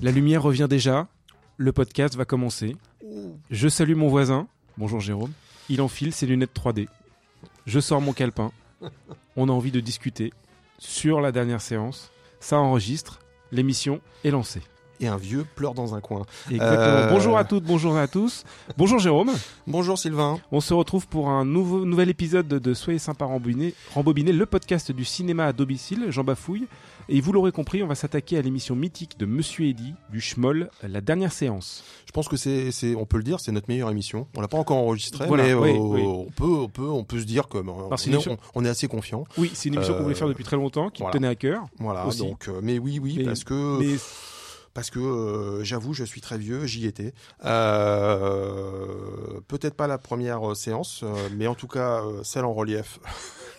La lumière revient déjà, le podcast va commencer. Je salue mon voisin, bonjour Jérôme. Il enfile ses lunettes 3D. Je sors mon calepin. On a envie de discuter sur la dernière séance. Ça enregistre, l'émission est lancée. Et un vieux pleure dans un coin. Euh, Bonjour à toutes, bonjour à tous. Bonjour Jérôme. Bonjour Sylvain. On se retrouve pour un nouveau, nouvel épisode de Soyez sympa rembobiné, rembobiné, le podcast du cinéma à domicile, Jean Bafouille. Et vous l'aurez compris, on va s'attaquer à l'émission mythique de Monsieur Eddy, du Schmoll, la dernière séance. Je pense que c'est, c'est, on peut le dire, c'est notre meilleure émission. On l'a pas encore enregistrée, Voilà, mais oui, euh, oui. on peut, on peut, on peut se dire que bon, on, est, émission- on- on est assez confiant. Oui, c'est une émission qu'on Euh, voulait faire depuis très longtemps, qui voilà. tenait à cœur. Voilà. Aussi. Donc, euh, mais oui, oui, Mais- parce que, Mais parce que, euh, j'avoue, je suis très vieux, j'y étais. Euh, peut-être pas la première euh, séance, mais en tout cas celle en relief.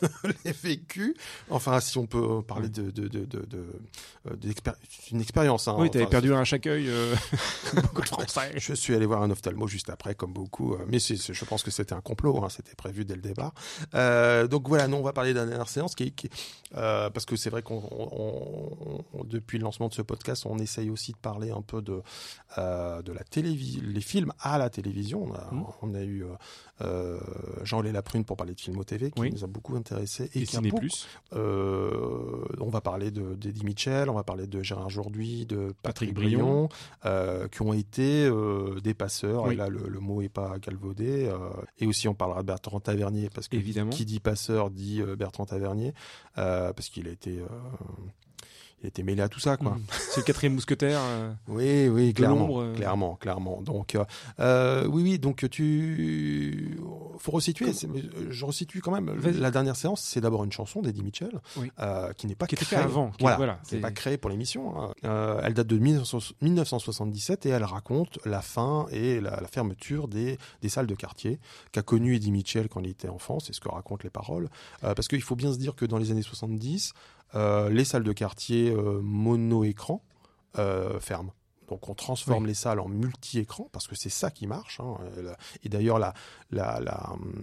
l'ai vécu. Enfin, si on peut parler de, de, une expérience. Hein. oui, t'avais Enfin, perdu un chaque œil. euh, beaucoup de Français. Je suis allé voir un ophtalmo juste après, comme beaucoup. Mais je pense que c'était un complot, hein, c'était prévu dès le départ. Euh, donc voilà, nous on va parler de la dernière séance, qui, est- qui- euh, parce que c'est vrai qu'on, on- on- depuis le lancement de ce podcast, on essaye aussi de parler un peu de euh, de la télévision, les films à la télévision. On a, on a eu euh, euh, Jean-Lé Laprune pour parler de films au TV, qui Oui. nous a beaucoup intéressé Et qui a beaucoup- Plus. on va parler de d'Eddie Mitchell, on va parler de Gérard Jourduy, de Patrick Patrick, Brion. Qui ont été des passeurs. Oui. Et là, le, le mot est pas galvaudé. euh, et aussi, on parlera de Bertrand Tavernier parce que Évidemment. qui dit passeur dit Bertrand Tavernier parce qu'il a été il été mêlé à tout ça, quoi. Mhm. C'est le quatrième mousquetaire. euh, Oui, oui, clairement, euh. clairement, clairement. Donc, euh, euh, oui, oui, donc tu, faut resituer. Je resitue quand même. La dernière séance, c'est d'abord une chanson d'Eddie Mitchell, Oui. qui n'est pas Qui était créée avant, qui- Voilà, voilà, c'est pas créée pour l'émission. hein. Elle date de 1900 1977 et elle raconte la fin et la, la fermeture des, des salles de quartier qu'a connu Eddie Mitchell quand il était enfant. C'est ce que racontent les paroles. Parce qu'il faut bien se dire que dans les années 70, euh, les salles de quartier euh, mono-écran euh, ferment. Donc on transforme les salles en multi-écran parce que c'est ça qui marche. hein. Euh, Et d'ailleurs la, la, la, hum,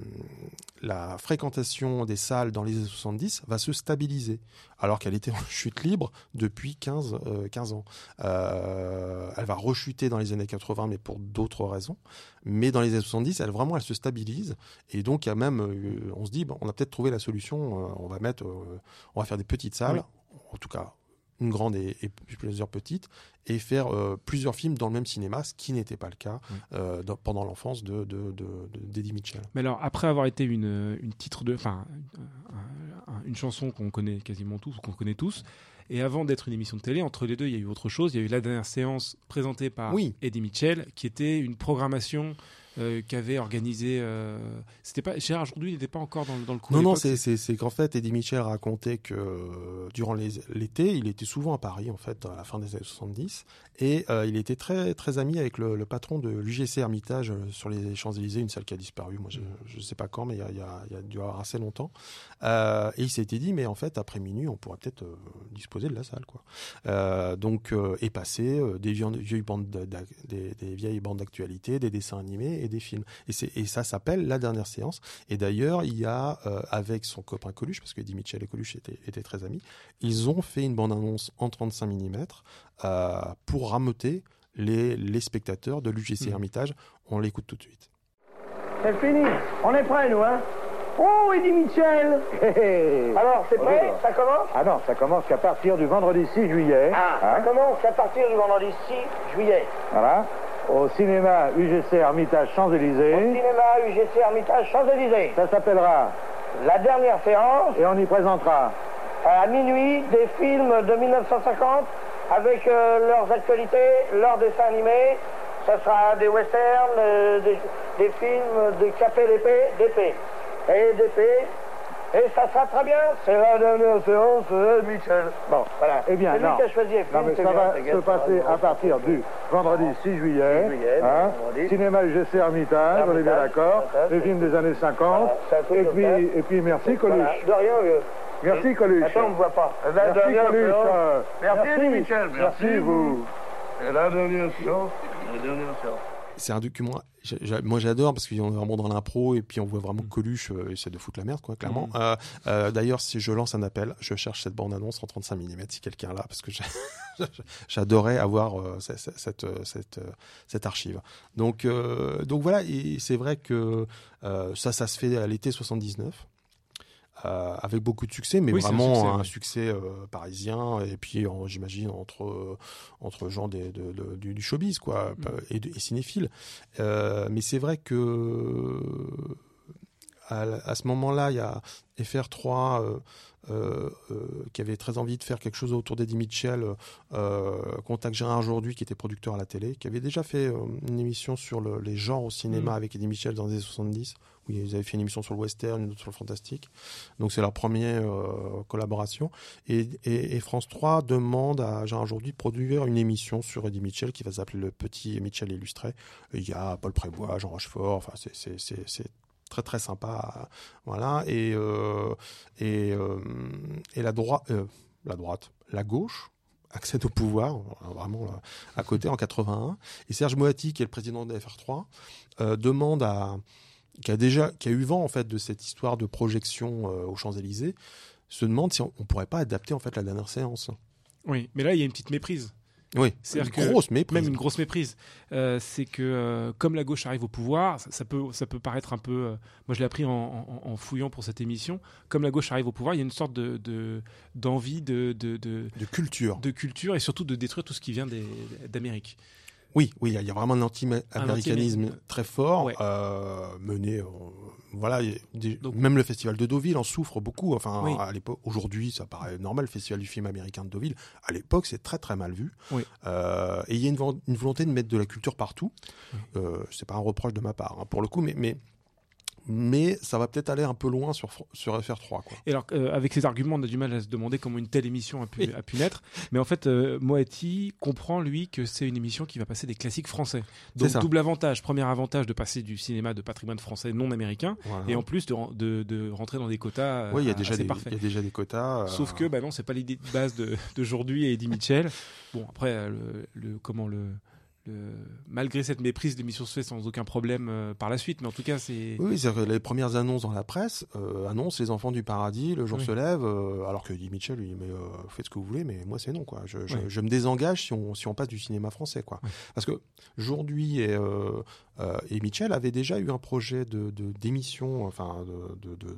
la fréquentation des salles dans les années 70 va se stabiliser alors qu'elle était en chute libre depuis 15, euh, 15 ans. Euh, elle va rechuter dans les années 80 mais pour d'autres raisons. Mais dans les années 70, elle vraiment elle se stabilise et donc il y a même euh, on se dit bon, on a peut-être trouvé la solution. on va mettre on va faire des petites salles en tout cas une grande et, et plusieurs petites, et faire euh, plusieurs films dans le même cinéma, ce qui n'était pas le cas Oui. euh, dans- pendant l'enfance de, de, de, de- d'Eddie Mitchell. Mais alors, après avoir été une, une titre de, enfin, un- un- une chanson qu'on connaît quasiment tous, ou qu'on connaît tous, et avant d'être une émission de télé, entre les deux, il y a eu autre chose. Il y a eu la dernière séance présentée par Oui. Eddie Mitchell, qui était une programmation euh, qu'avait organisée. euh, C'était pas Gérard aujourd'hui, il n'était pas encore dans, le- dans le coup. Non, non, c'est, qu'en fait, Eddie Mitchell racontait que euh, durant l'été, il était souvent à Paris, en fait, à la fin des années 70, et euh, il était très, très ami avec le, patron de l'UGC Hermitage euh, sur les Champs-Élysées, une salle qui a disparu. Moi, je ne sais pas quand, mais il y a, il y avoir assez longtemps. Euh, et il s'était dit, mais en fait, après minuit, on pourrait peut-être disposer de la salle, quoi. Donc, et passer des, vieilles, bandes des, vieilles bandes d'actualité, des dessins animés et des films. Et, ça s'appelle La Dernière Séance. Et d'ailleurs, il y a, avec son copain Coluche, parce que Eddie Mitchell et Coluche étaient, très amis, ils ont fait une bande-annonce en 35 mm pour rameuter les, les spectateurs de l'UGC Mhm. Hermitage. On l'écoute tout de suite. C'est fini. On est prêt, nous, hein? Oh, Eddie Mitchell Alors, c'est prêt? Ça commence? Ah non, ça commence qu'à partir du vendredi 6 juillet. Ah, hein, ça commence à partir du vendredi 6 juillet. voilà, au cinéma UGC Hermitage Champs-Élysées. Cinéma UGC Hermitage Champs-Élysées. Ça s'appellera, La dernière séance, et on y présentera à minuit, des films de 1950 avec euh, leurs actualités, leurs dessins animés. Ça sera des westerns, euh, des, des films de capé d'épée, d'épée. Et d'épée. Et ça sera très bien. C'est la dernière séance de Mitchell. Bon, voilà. Eh bien, c'est lui non. qui a choisi les films. Non, mais ça bien, va se passer à partir du vendredi 6 juillet. 6 juillet, hein, vendredi. cinéma UGC Hermitage, on est bien d'accord. Les films des années 50. Voilà, c'est un truc et, puis, et puis, merci Coluche. Voilà. De rien, vieux. Merci Coluche. Attends, on ne voit pas. La Merci dernière Coluche. séance. euh, Merci, Mitchell. Merci vous. Et la dernière séance. La dernière séance. c'est un document. Moi, j'adore parce qu'on est vraiment dans l'impro et puis on voit vraiment Mm. Coluche euh, essaie de foutre la merde, quoi, clairement. Mm. Euh, euh, D'ailleurs, si je lance un appel, je cherche cette bande-annonce en 35 mm si quelqu'un l'a, parce que j'adorais avoir euh, cette, cette, cette, cette archive. Donc, euh, donc voilà, et c'est vrai que euh, ça, ça se fait à l'été 79. Euh, avec beaucoup de succès, mais Oui, c'est un vraiment succès, un succès, euh, parisien, et puis en- j'imagine entre euh, entre gens des, de- de- du, du showbiz quoi, Mm. et, cinéphiles. Euh, mais c'est vrai que à, ce moment-là, il y a FR3 euh, euh, euh, qui avait très envie de faire quelque chose autour d'Eddie Mitchell, Contact Gérard aujourd'hui, qui était producteur à la télé, qui avait déjà fait une émission sur le- les genres au cinéma Mm. avec Eddie Mitchell dans les années 70, ils avaient fait une émission sur le western, une autre sur le fantastique. Donc c'est leur première euh, collaboration. Et, France 3 demande à Gérard aujourd'hui de produire une émission sur Eddie Mitchell qui va s'appeler Le Petit Mitchell Illustré. Il y a Paul Prébois, Jean Rochefort, enfin c'est- très très sympa. Voilà. Et, euh, euh, la, droite la gauche accède au pouvoir, vraiment à côté en 81. Et Serge Moati, qui est le président de la FR3, euh, demande à qui a déjà qui a eu vent en fait de cette histoire de projection euh, aux Champs-Élysées, se demande si on, on pourrait pas adapter en fait la dernière séance. Oui, mais là, il y a une petite méprise. Oui, C'est-à-dire une que- grosse méprise. Même une grosse méprise. Euh, c'est que euh, comme la gauche arrive au pouvoir, ça, ça peut, ça peut paraître un peu. euh, moi, je l'ai appris en, en- en fouillant pour cette émission. Comme la gauche arrive au pouvoir, il y a une sorte de de- d'envie de, de, de, de culture. de culture et surtout de détruire tout ce qui vient d'Amérique. Oui, oui, il y a- il y a vraiment un anti-américanisme anti- très fort Ouais. euh, mené. euh, voilà, des- Donc- même le festival de Deauville en souffre beaucoup. Enfin, Oui. à l'époque, aujourd'hui, ça paraît normal le festival du film américain de Deauville. À l'époque, c'est très très mal vu. Oui. Euh, et il y a une, vo- une volonté de mettre de la culture partout. Euh, c'est pas un reproche de ma part, hein, pour le coup, mais mais mais ça va peut-être aller un peu loin sur sur FR3 quoi. Et alors, euh, avec ces arguments, on a du mal à se demander comment une telle émission a pu, Oui. a pu naître. Mais en fait, euh, Moati comprend, lui, que c'est une émission qui va passer des classiques français. Donc, double avantage. Premier avantage de passer du cinéma de patrimoine français non américain. Voilà. Et en plus de, de, de rentrer dans des quotas. euh, Oui, il y a déjà des, quotas. euh, Sauf que, bah non, c'est pas l'idée de base de- d'aujourd'hui et Eddie Mitchell. Bon, après, le, le- comment le, le- malgré cette méprise, l'émission se fait sans aucun problème euh, par la suite. Mais en tout cas, c'est. Oui, c'est que les premières annonces dans la presse euh, annoncent les enfants du paradis, le jour Oui. se lève, euh, alors que Eddie Mitchell lui dit mais faites ce que vous voulez, mais moi c'est non quoi. Je, je, Oui. je me désengage si on si on passe du cinéma français quoi. Oui. Parce que aujourd'hui et, et Mitchell avait déjà eu un projet de d'émission, enfin de, de, de,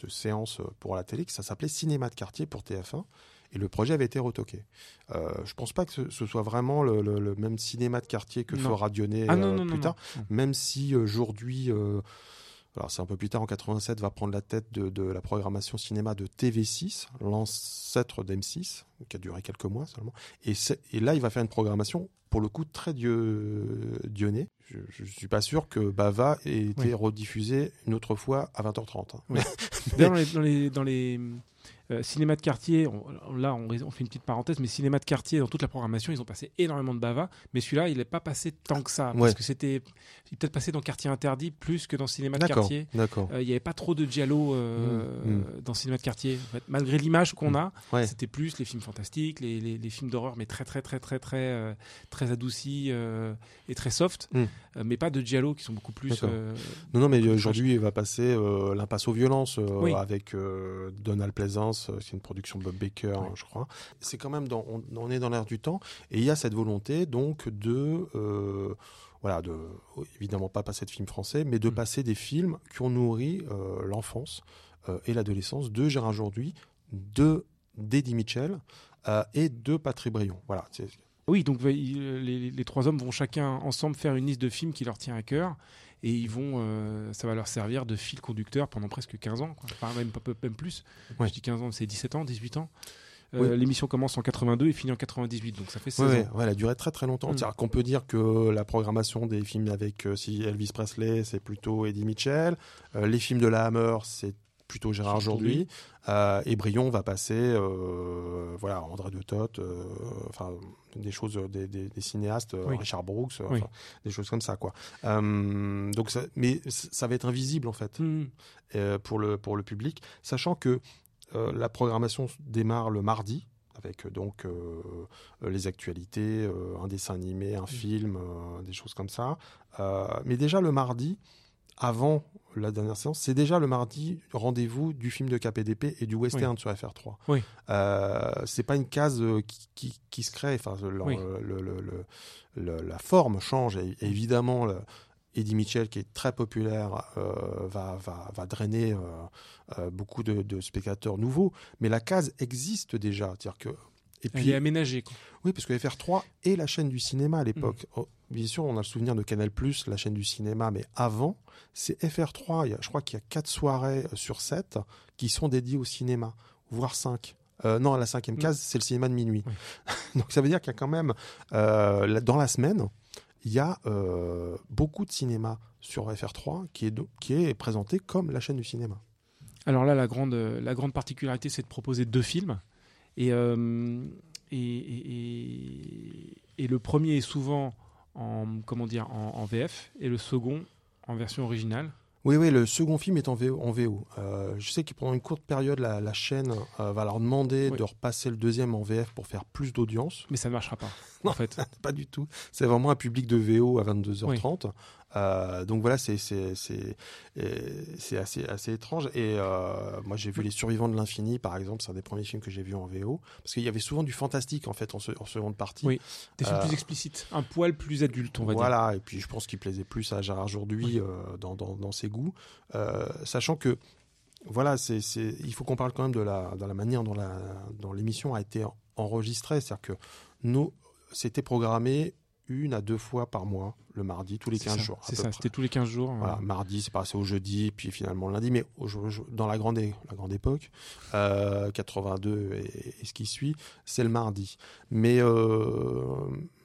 de séance pour la télé, que ça s'appelait Cinéma de quartier pour TF1. Et le projet avait été retoqué. Euh, je pense pas que ce, ce soit vraiment le, le- le même cinéma de quartier que Non. fera Dionnet Ah non, euh, non, plus tard même si aujourd'hui, euh, alors c'est un peu plus tard en 87, va prendre la tête de, de la programmation cinéma de TV6, l'ancêtre d'M6, qui a duré quelques mois seulement. Et, là, il va faire une programmation, pour le coup, très dieu, dionné. Je ne suis pas sûr que Bava ait été Oui. rediffusé une autre fois à 20h30. hein. Oui. D'ailleurs, dans les, dans les, dans les euh, cinémas de quartier, on- là on, on fait une petite parenthèse, mais cinéma de quartier, dans toute la programmation, ils ont passé énormément de bava, mais celui-là, il n'est pas passé tant que ça, Ouais. parce que c'était il est peut-être passé dans Quartier Interdit plus que dans cinéma de quartier. d'accord. Euh, Il n'y avait pas trop de giallo euh, Mm, mm. dans cinéma de quartier. En fait, malgré l'image qu'on Mm. a, Ouais. c'était plus les films fantastiques, les, les- les films d'horreur, mais très très très très très très adoucis et très soft, mais pas de giallo qui sont beaucoup plus. Non, non, mais aujourd'hui, il va passer l'impasse aux violences Oui. avec Donald Pleasance, euh, c'est une production de Bob Baker, Oui. hein, je crois. C'est quand même, dans, on, on est dans l'air du temps, et il y a cette volonté donc de, euh, voilà, de évidemment pas passer de films français, mais de Mm. passer des films qui ont nourri euh, l'enfance euh, et l'adolescence de Gérard Aujourd'hui, de d'Eddie Mitchell et de Patrick Brion. Voilà, Oui, donc il- les, les trois hommes vont chacun ensemble faire une liste de films qui leur tient à cœur et ils vont, euh, ça va leur servir de fil conducteur pendant presque 15 ans, quoi. Enfin, même, pas- même plus. Ouais. Je dis 15 ans, c'est 17 ans, 18 ans. Euh, Oui. L'émission commence en 82 et finit en 98, donc ça fait 16 Ouais, ans. ouais, elle a duré très très longtemps. Mm. Qu'on peut dire que la programmation des films avec euh, si Elvis Presley, c'est plutôt Eddie Mitchell. Euh, les films de la Hammer, c'est plutôt Gérard Aujourd'hui. Euh, et Brion va passer, euh, voilà, André de Toth, euh, enfin des choses, des, des- des cinéastes, Oui. Richard Brooks, Oui. enfin, des choses comme ça, quoi. Donc, ça, mais ça va être invisible en fait Hmm. euh, pour le pour le public, sachant que la programmation démarre le mardi avec donc les actualités, un dessin animé, un film, des choses comme ça. Mais déjà le mardi, avant la dernière séance, c'est déjà le mardi rendez-vous du film de KPDP et du western sur FR3. Oui. Euh, c'est pas une case euh, qui, qui, qui se crée. Enfin, le- Oui. le- le- le- le- la forme change. Et, évidemment, Eddie Mitchell, qui est très populaire, euh, va, va, va drainer euh, beaucoup de, de spectateurs nouveaux. Mais la case existe déjà. C'est-à-dire que et puis, quoi. oui, parce que FR3 est la chaîne du cinéma à l'époque. Mm. Oh, bien sûr, on a le souvenir de Canal+, la chaîne du cinéma, mais avant, c'est FR3. Il y a- je crois qu'il y a quatre soirées euh, sur 7 qui sont dédiées au cinéma, voire 5. non, la cinquième Mm. case, c'est le cinéma de minuit. Donc ça veut dire qu'il y a quand même, euh, dans la semaine, il y a euh, beaucoup de cinéma sur FR3 qui est, qui est présenté comme la chaîne du cinéma. Alors là, la grande, la grande particularité, c'est de proposer deux films. Et, euh, et, et- et- le premier est souvent en, comment dire, en, en VF et le second en version originale. Oui, oui, le second film est en VO. En VO. Euh, je sais que pendant une courte période, la, la chaîne euh, va leur demander Oui. de repasser le deuxième en VF pour faire plus d'audience. Mais ça ne marchera pas, Non. en fait. Pas du tout. C'est vraiment un public de VO à 22h30. Euh, donc voilà, c'est euh, c'est assez assez étrange. Et euh, moi, j'ai vu Les Survivants de l'infini, par exemple. C'est un des premiers films que j'ai vu en VO parce qu'il y avait souvent du fantastique en fait en, se- en seconde partie. Oui, Des films Euh, plus explicites, un poil plus adulte, on va dire. voilà, et puis je pense qu'il plaisait plus à Gérard Jourduis euh, dans, dans, dans ses goûts, sachant que voilà, c'est il faut qu'on parle quand même de la, de la manière dont l'émission a été enregistrée, c'est-à-dire que nous c'était programmé une à deux fois par mois, le mardi, tous les C'est 15 ça, jours. C'est ça, c'était tous les 15 jours. Voilà, euh, mardi, c'est passé au jeudi, puis finalement le lundi, mais au- dans la grande, la grande époque, euh, 82 et, et ce qui suit, c'est le mardi. Mais, euh,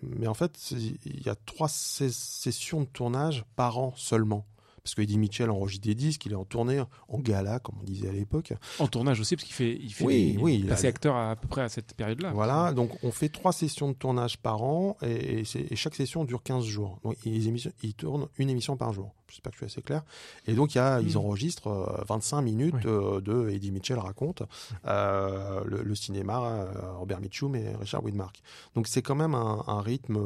mais en fait, il y a trois sessions de tournage par an seulement. Parce que Eddie Mitchell enregistre des disques, il est en tournée, en gala, comme on disait à l'époque. En tournage aussi, parce qu'il fait, il fait Oui, des- oui, il est a- passé acteur à, à peu près à cette période-là. Voilà, donc on fait trois sessions de tournage par an et, et c'est- et chaque session dure 15 jours. Donc les émissions, ils tournent une émission par jour. J'espère que je suis assez clair. Et donc il y a, ils Mhm. enregistrent euh, 25 minutes Oui. euh, de Eddie Mitchell raconte euh, le, le cinéma, euh, Robert Mitchum et Richard Widmark. Donc c'est quand même un, un rythme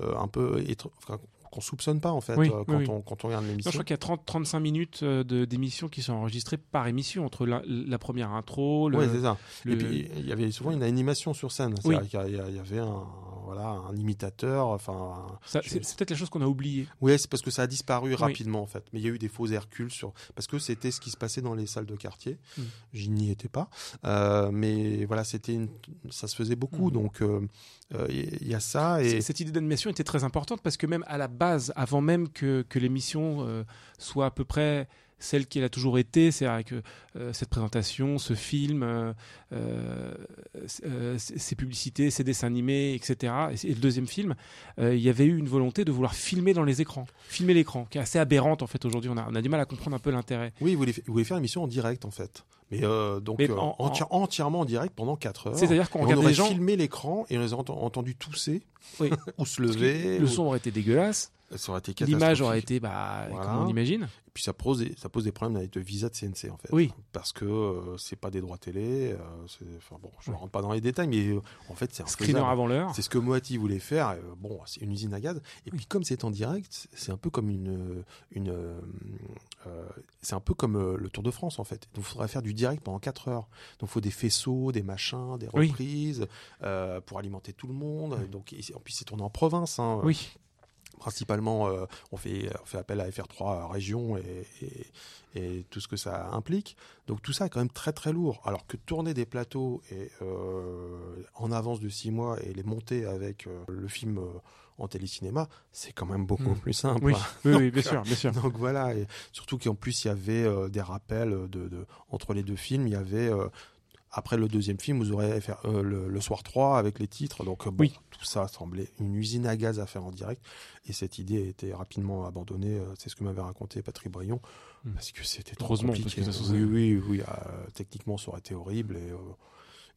un peu étr- enfin, qu'on soupçonne pas en fait Oui, euh, quand, oui. On, quand on regarde Non, je l'émission. crois qu'il y a 30, 35 minutes euh, d'émissions qui sont enregistrées par émission, entre la, la première intro, le, Oui, c'est ça. le- Et puis il y avait souvent une animation sur scène. Qu'il y il y avait un, voilà, un imitateur, enfin c'est peut-être la chose qu'on a oubliée. Oui, c'est parce que ça a disparu rapidement en fait. Mais il y a eu des faux Hercule sur parce que c'était ce qui se passait dans les salles de quartier. Mm. Je n'y étais pas, Euh, mais voilà, c'était une... ça se faisait beaucoup. Mm. Donc euh, euh, il y a ça et Cette idée d'animation était très importante parce que même à la base, avant même que, que l'émission euh, soit à peu près celle qu'elle a toujours été, c'est avec euh, cette présentation, ce film, euh, euh, c- euh, ces publicités, ces dessins animés, etc. Et, le deuxième film, euh, il y avait eu une volonté de vouloir filmer dans les écrans, filmer l'écran, qui est assez aberrante en fait aujourd'hui. On a, on a du mal à comprendre un peu l'intérêt. oui, il voulait faire une émission en direct en fait. Mais euh, donc Mais euh, en- enti- entièrement en direct pendant 4 heures. C'est-à-dire qu'on aurait les gens, filmé l'écran et on les a ent- entendu tousser Oui. ou se lever. le ou- son aurait été dégueulasse, l'image aurait été bah, Voilà. comme on imagine. Et puis ça pose des, ça pose des problèmes avec le visa de CNC en fait. Oui. Parce que euh, c'est pas des droits télé. euh, enfin bon, je ne rentre pas dans les détails, mais euh, en fait c'est Screener infaisable. avant l'heure. C'est ce que Moati voulait faire. euh, bon, c'est une usine à gaz. Et puis comme c'est en direct, c'est un peu comme une, une, c'est un peu comme le Tour de France en fait. Donc il faudrait faire du direct pendant 4 heures. Donc il faut des faisceaux, des machins, des Oui. reprises euh, pour alimenter tout le monde. Donc et en plus c'est tourné en province. hein. Oui. Principalement, euh, on, fait, on fait appel à FR3 région et, et, et tout ce que ça implique. Donc tout ça est quand même très très lourd. Alors que tourner des plateaux et, euh, en avance de six mois et les monter avec euh, le film en télécinéma, c'est quand même beaucoup Mm. plus simple. Oui, hein. oui, oui, bien sûr, bien sûr. Donc voilà, et surtout qu'en plus il y avait des rappels de, de- entre les deux films. Il y avait après le deuxième film, vous aurez FR, euh, le, le soir 3 avec les titres. Donc euh, bon, Oui. tout ça semblait une usine à gaz à faire en direct. Et cette idée a été rapidement abandonnée. euh, C'est ce que m'avait raconté Patrick Brion. Mm. Parce que c'était trop compliqué. parce que ça, oui, oui, oui. euh, techniquement, ça aurait été horrible. Et,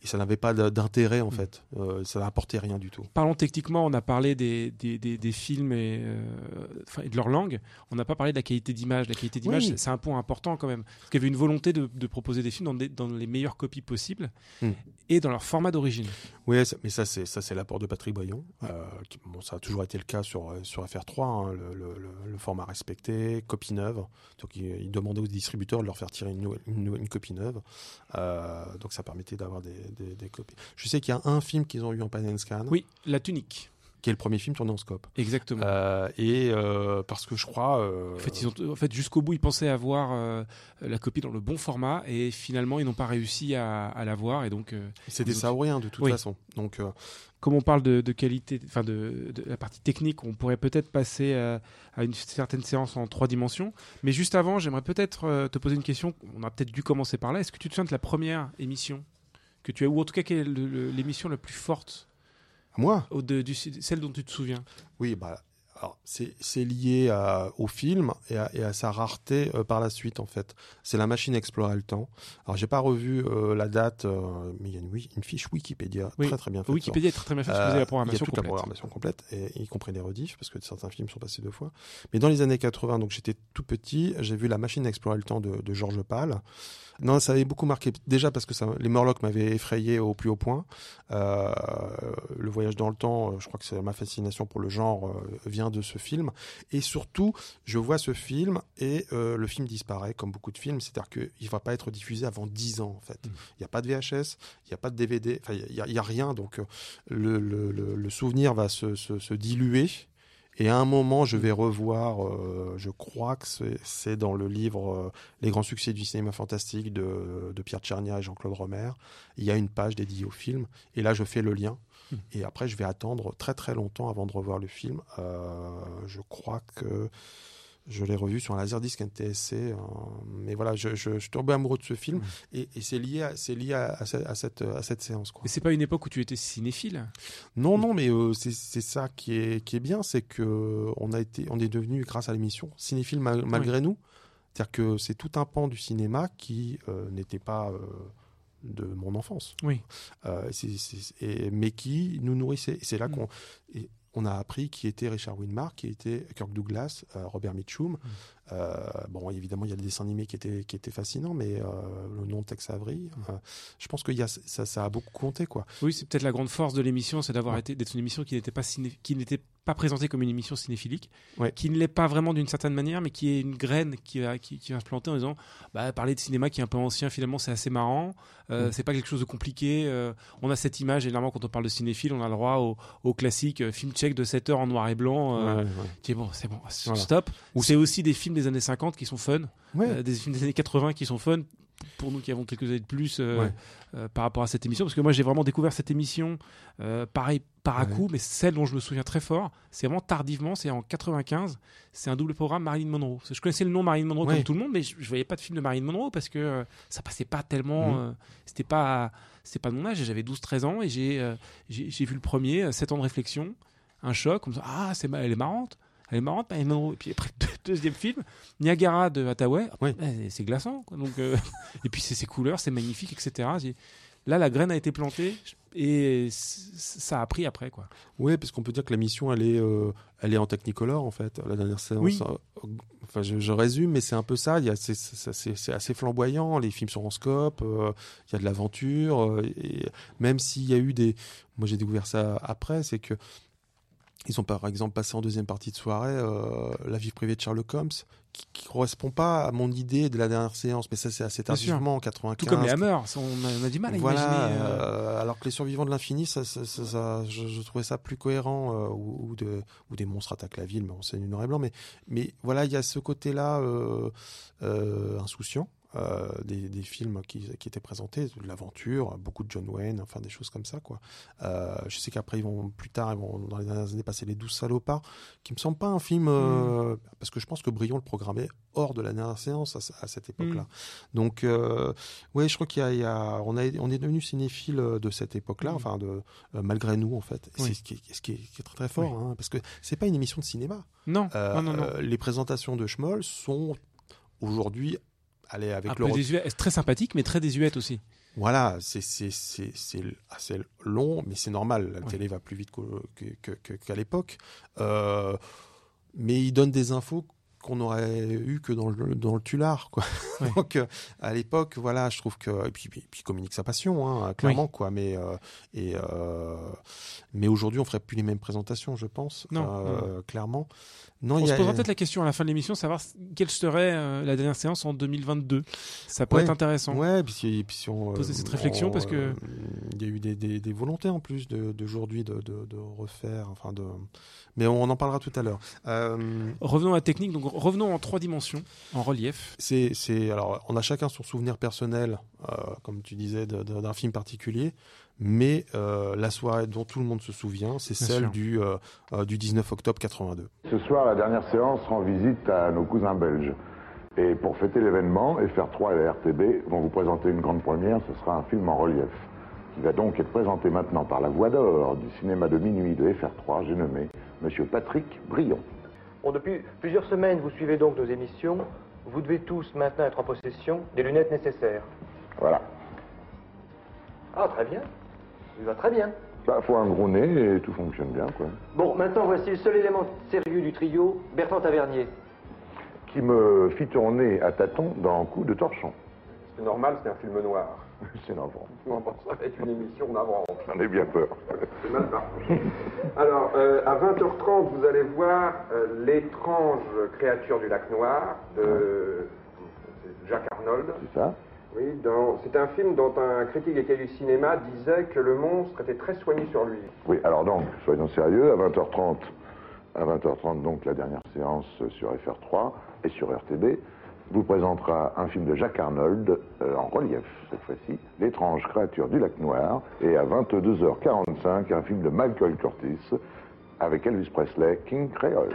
et ça n'avait pas d'intérêt en fait. Euh, ça n'apportait rien du tout. Parlons techniquement, on a parlé des, des, des, des films et, euh, et de leur langue. On n'a pas parlé de la qualité d'image. La qualité d'image, Oui. c'est- un point important quand même. Parce qu'il y avait une volonté de, de proposer des films dans, les meilleures copies possibles Mm. et dans leur format d'origine. Oui, mais ça c'est ça c'est l'apport de Patrick Brion. Euh, qui- bon, ça a toujours été le cas sur sur FR3, hein, le, le- le- le format respecté, copie neuve. Donc il, il demandait aux distributeurs de leur faire tirer une, copie neuve. Donc ça permettait d'avoir des, des- des copies. Je sais qu'il y a un film qu'ils ont eu en pan and scan, Oui, La Tunique, qui est le premier film tourné en scope. exactement. Euh, et euh, parce que je crois. euh, En fait, ils ont, en fait jusqu'au bout, ils pensaient avoir la copie dans le bon format et finalement, ils n'ont pas réussi à, à l'avoir. Et donc, ça ou rien de toute Oui. façon. Donc comme on parle de, de qualité, enfin de, de la partie technique, on pourrait peut-être passer à, à une certaine séance en trois dimensions. Mais juste avant, j'aimerais peut-être te poser une question. On a peut-être dû commencer par là. Est-ce que tu te souviens de la première émission que tu as, ou en tout cas quelle est l'émission la plus forte, moi, au- de- du, celle dont tu te souviens oui, bah. alors, C'est lié à- au film et à, et à sa rareté euh, par la suite en fait. C'est la machine à explorer le temps. Alors j'ai pas revu euh, la date, euh, mais il y a une, une fiche Wikipédia Oui. très très bien faite. Wikipédia est très, très bien fait. parce que vous avez Euh, la programmation il y a toute complète. la programmation complète, et, y compris les rediffs, parce que certains films sont passés deux fois. Mais dans les années 80, donc j'étais tout petit, j'ai vu La machine à explorer le temps de, de Georges Pal. Non, ça avait beaucoup marqué, déjà parce que ça, les Morlocks m'avaient effrayé au plus haut point. Euh, le voyage dans le temps, euh, je crois que c'est ma fascination pour le genre euh, vient de ce film. Et surtout, je vois ce film et euh, le film disparaît, comme beaucoup de films, c'est-à-dire qu'il ne va pas être diffusé avant 10 ans, en fait. Il Mm. n'y a pas de VHS, il n'y a pas de DVD, enfin, il n'y a, il rien, donc le, le, le, le souvenir va se, se, se diluer. Et à un moment, je vais revoir, euh, je crois que c'est- dans le livre euh, Les grands succès du cinéma fantastique de, de Pierre Tchernia et Jean-Claude Romer. Il y a une page dédiée au film. Et là, je fais le lien. Mm. Et après, je vais attendre très très longtemps avant de revoir le film. Euh, je crois que je l'ai revu sur un Laserdisc NTSC. euh, mais voilà, je, je, je suis tombé amoureux de ce film. Et, et c'est lié, à, c'est lié à, à ce- à cette, à cette séance. Quoi. Mais c'est pas une époque où tu étais cinéphile? Non, non, mais euh, c'est c'est ça qui est, qui est bien, c'est que euh, on a été, on est devenu grâce à l'émission cinéphile mal- malgré nous. C'est-à-dire que c'est tout un pan du cinéma qui euh, n'était pas euh, de mon enfance, Oui. C'est- c'est- et- mais qui nous nourrissait. Et c'est là Mm. qu'on et on a appris qui était Richard Widmark, qui était Kirk Douglas, euh, Robert Mitchum. Euh, bon, évidemment, il y a des dessins animés qui étaient, qui étaient fascinants, mais euh, le nom de Tex Avery, euh, je pense que y a, ça, ça a beaucoup compté, quoi. Oui, c'est peut-être la grande force de l'émission, c'est d'avoir Ouais. été d'être une émission qui n'était pas qui n'était pas présentée comme une émission cinéphilique, Ouais. qui ne l'est pas vraiment d'une certaine manière, mais qui est une graine qui va qui, qui va se planter en disant bah parler de cinéma qui est un peu ancien finalement c'est assez marrant, euh, Mm. c'est pas quelque chose de compliqué. euh, on a cette image généralement quand on parle de cinéphile, on a le droit au, au classique film tchèque de 7 heures en noir et blanc. euh, Ouais, ouais. qui est bon, c'est bon, Voilà. stop. Ou c'est aussi des films des années 50 qui sont fun, Ouais. euh, des films des années 80 qui sont fun pour nous qui avons quelques années de plus euh, Ouais. euh, par rapport à cette émission parce que moi j'ai vraiment découvert cette émission euh, pareil par à Ouais. coup mais celle dont je me souviens très fort c'est vraiment tardivement c'est en 95 c'est un double programme Marilyn Monroe je connaissais le nom Marilyn Monroe Ouais. comme tout le monde mais je, je voyais pas de film de Marilyn Monroe parce que ça passait pas tellement euh, c'était pas c'était pas de mon âge j'avais 12 13 ans et j'ai j'ai vu le premier 7 ans de réflexion un choc comme ça ah c'est elle est marrante elle est marrante Marilyn Monroe et puis après deuxième film Niagara de Hathaway Oui. eh, c'est glaçant quoi. donc euh, et puis c'est ses couleurs c'est magnifique etc là la graine a été plantée et ça a pris après quoi Ouais, parce qu'on peut dire que la mission, elle est, euh, elle est en Technicolor, en fait, la dernière séance. Oui. Euh, Enfin, je, je résume, mais c'est un peu ça. C'est, assez flamboyant. Les films sont en scope. euh, il y a de l'aventure. euh, et même s'il y a eu des, moi j'ai découvert ça après, c'est que ils ont par exemple passé en deuxième partie de soirée euh, la vie privée de Sherlock Holmes, qui, qui correspond pas à mon idée de la dernière séance, mais ça c'est assez tardivement en 95. tout comme les Hammers on a, on a du mal à Voilà, imaginer euh, euh, alors que les survivants de l'infini, ça, ça, ça- ça- je, je trouvais ça plus cohérent, euh, ou, ou de, ou des monstres attaquent la ville, mais on sait du noir et blanc. Mais, mais voilà, il y a ce côté-là insouciant. Euh, des, des films qui, qui étaient présentés, de l'aventure, beaucoup de John Wayne, enfin des choses comme ça quoi. Euh, je sais qu'après ils vont plus tard, ils vont dans les dernières années passer les 12 salopards, qui me semble pas un film euh, parce que je pense que Brion le programmait hors de la dernière séance à, ce- à cette époque-là. Donc euh, Ouais, je crois qu'il y a, il y a- on, a, on est devenu cinéphile de cette époque-là, Mm. enfin de malgré nous en fait. Oui. C'est ce qui, est, ce qui est- qui est très très fort, hein, parce que c'est pas une émission de cinéma. non, non non non les présentations de Schmoll sont aujourd'hui, allez avec un le peu rec- désuète très sympathique mais très désuète aussi Voilà, c'est c'est c'est c'est assez long, mais c'est normal. La Ouais. télé va plus vite qu'à l'époque. Euh, mais il donne des infos qu'on aurait eu que dans le dans le tulard, quoi. Donc euh, à l'époque, voilà, je trouve que et puis puis, communique sa passion, hein, clairement, quoi. Mais euh, et euh, mais aujourd'hui, on ferait plus les mêmes présentations, je pense. Non, clairement. Non, On y se a- posera peut-être la question à la fin de l'émission, savoir quelle serait la dernière séance en 2022. Ça Ouais. être intéressant. Ouais, puis puis si on Poser cette réflexion, parce que- il y a eu des, des, des volontés en plus de d'aujourd'hui de, de, de refaire, enfin de. Mais on en parlera tout à l'heure. Revenons à la technique, donc revenons en trois dimensions, en relief. c'est c'est alors on a chacun son souvenir personnel, euh, comme tu disais, de- de- d'un film particulier. Mais euh, la soirée dont tout le monde se souvient, c'est Bien celle sûr. du, euh, euh, du 19 octobre 82. Ce soir, la dernière séance rend visite à nos cousins belges. Et pour fêter l'événement, FR3 et la RTB vont vous présenter une grande première, ce sera un film en relief, qui va donc être présenté maintenant par la voix d'or du cinéma de minuit de FR3, j'ai nommé Monsieur Patrick Brion. Bon, depuis plusieurs semaines, vous suivez donc nos émissions. Vous devez tous maintenant être en possession des lunettes nécessaires. Voilà. Ah, très bien. Il va très bien. Bah, faut un gros nez et tout fonctionne bien, quoi. Bon, maintenant, voici le seul élément sérieux du trio, Bertrand Tavernier. Qui me fit tourner à tâtons dans Coup de torchon. C'est normal, c'est un film noir. C'est navrant. Ça va être une émission navrante. J'en ai bien peur. C'est mal parti. Alors, euh, à 20h30, vous allez voir euh, l'étrange créature du lac noir de Jack Arnold. C'est ça Oui, dans- c'est un film dont un critique des cahiers du cinéma disait que le monstre était très soigné sur lui. Oui, alors donc, soyons sérieux, à 20h30, à 20h30, donc la dernière séance sur FR3 et sur RTB, vous présentera un film de Jacques Arnold, euh, en relief cette fois-ci, L'étrange créature du lac noir, et à 22h45, un film de Michael Curtis, avec Elvis Presley, King Creole.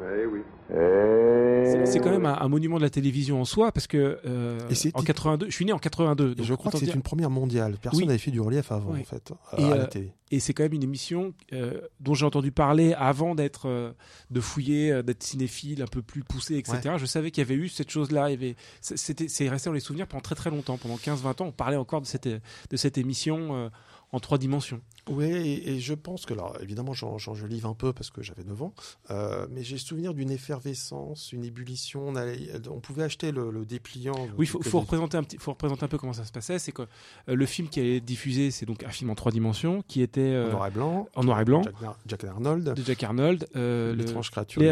Eh oui. Et... C'est quand même un, un monument de la télévision en soi, parce que euh, en 82, je suis né en 82. Et donc je crois que c'est dire- une première mondiale. Personne Oui. n'avait fait du relief avant, Oui. en fait, Et, à euh, la télé. Et c'est quand même une émission euh, dont j'ai entendu parler avant d'être, euh, de fouiller, euh, d'être cinéphile, un peu plus poussé, etc. Je savais qu'il y avait eu cette chose-là. avait- c'est- C'était, c'est resté dans les souvenirs pendant très très longtemps. Pendant 15-20 ans, on parlait encore de cette, de cette émission euh, en trois dimensions. Oui, et, et je pense que, alors évidemment, j'en je livre un peu parce que j'avais 9 ans, euh, mais j'ai souvenir d'une effervescence, une ébullition. On, allait- on pouvait acheter le, le dépliant. Oui, il faut, représenter un petit, faut représenter un peu comment ça se passait. C'est que euh, le film qui est diffusé, c'est donc un film en trois dimensions qui était euh, en noir et blanc. en noir et blanc. Jack, Jack Arnold. de Jack Arnold, L'étrange créature.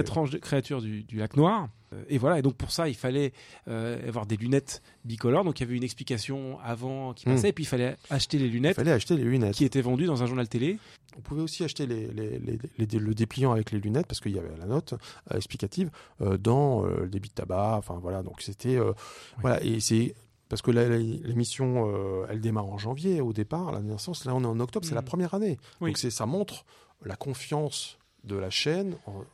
créatures du, du lac Noir. Euh, Et voilà, et donc pour ça, il fallait euh, avoir des lunettes bicolores. Donc il y avait une explication avant qui passait, Hmm. et puis il fallait acheter les Il lunettes fallait acheter les lunettes. qui étaient vendues dans un journal télé. On pouvait aussi acheter les, les- les- les- le dépliant avec les lunettes parce qu'il y avait la note euh, explicative dans le débit de tabac. Enfin voilà, donc c'était voilà et c'est parce que l'émission euh, elle démarre en janvier au départ, la naissance. Là on est en octobre, c'est la Mhm. première année. Oui. Donc ça montre la confiance de la chaîne. en-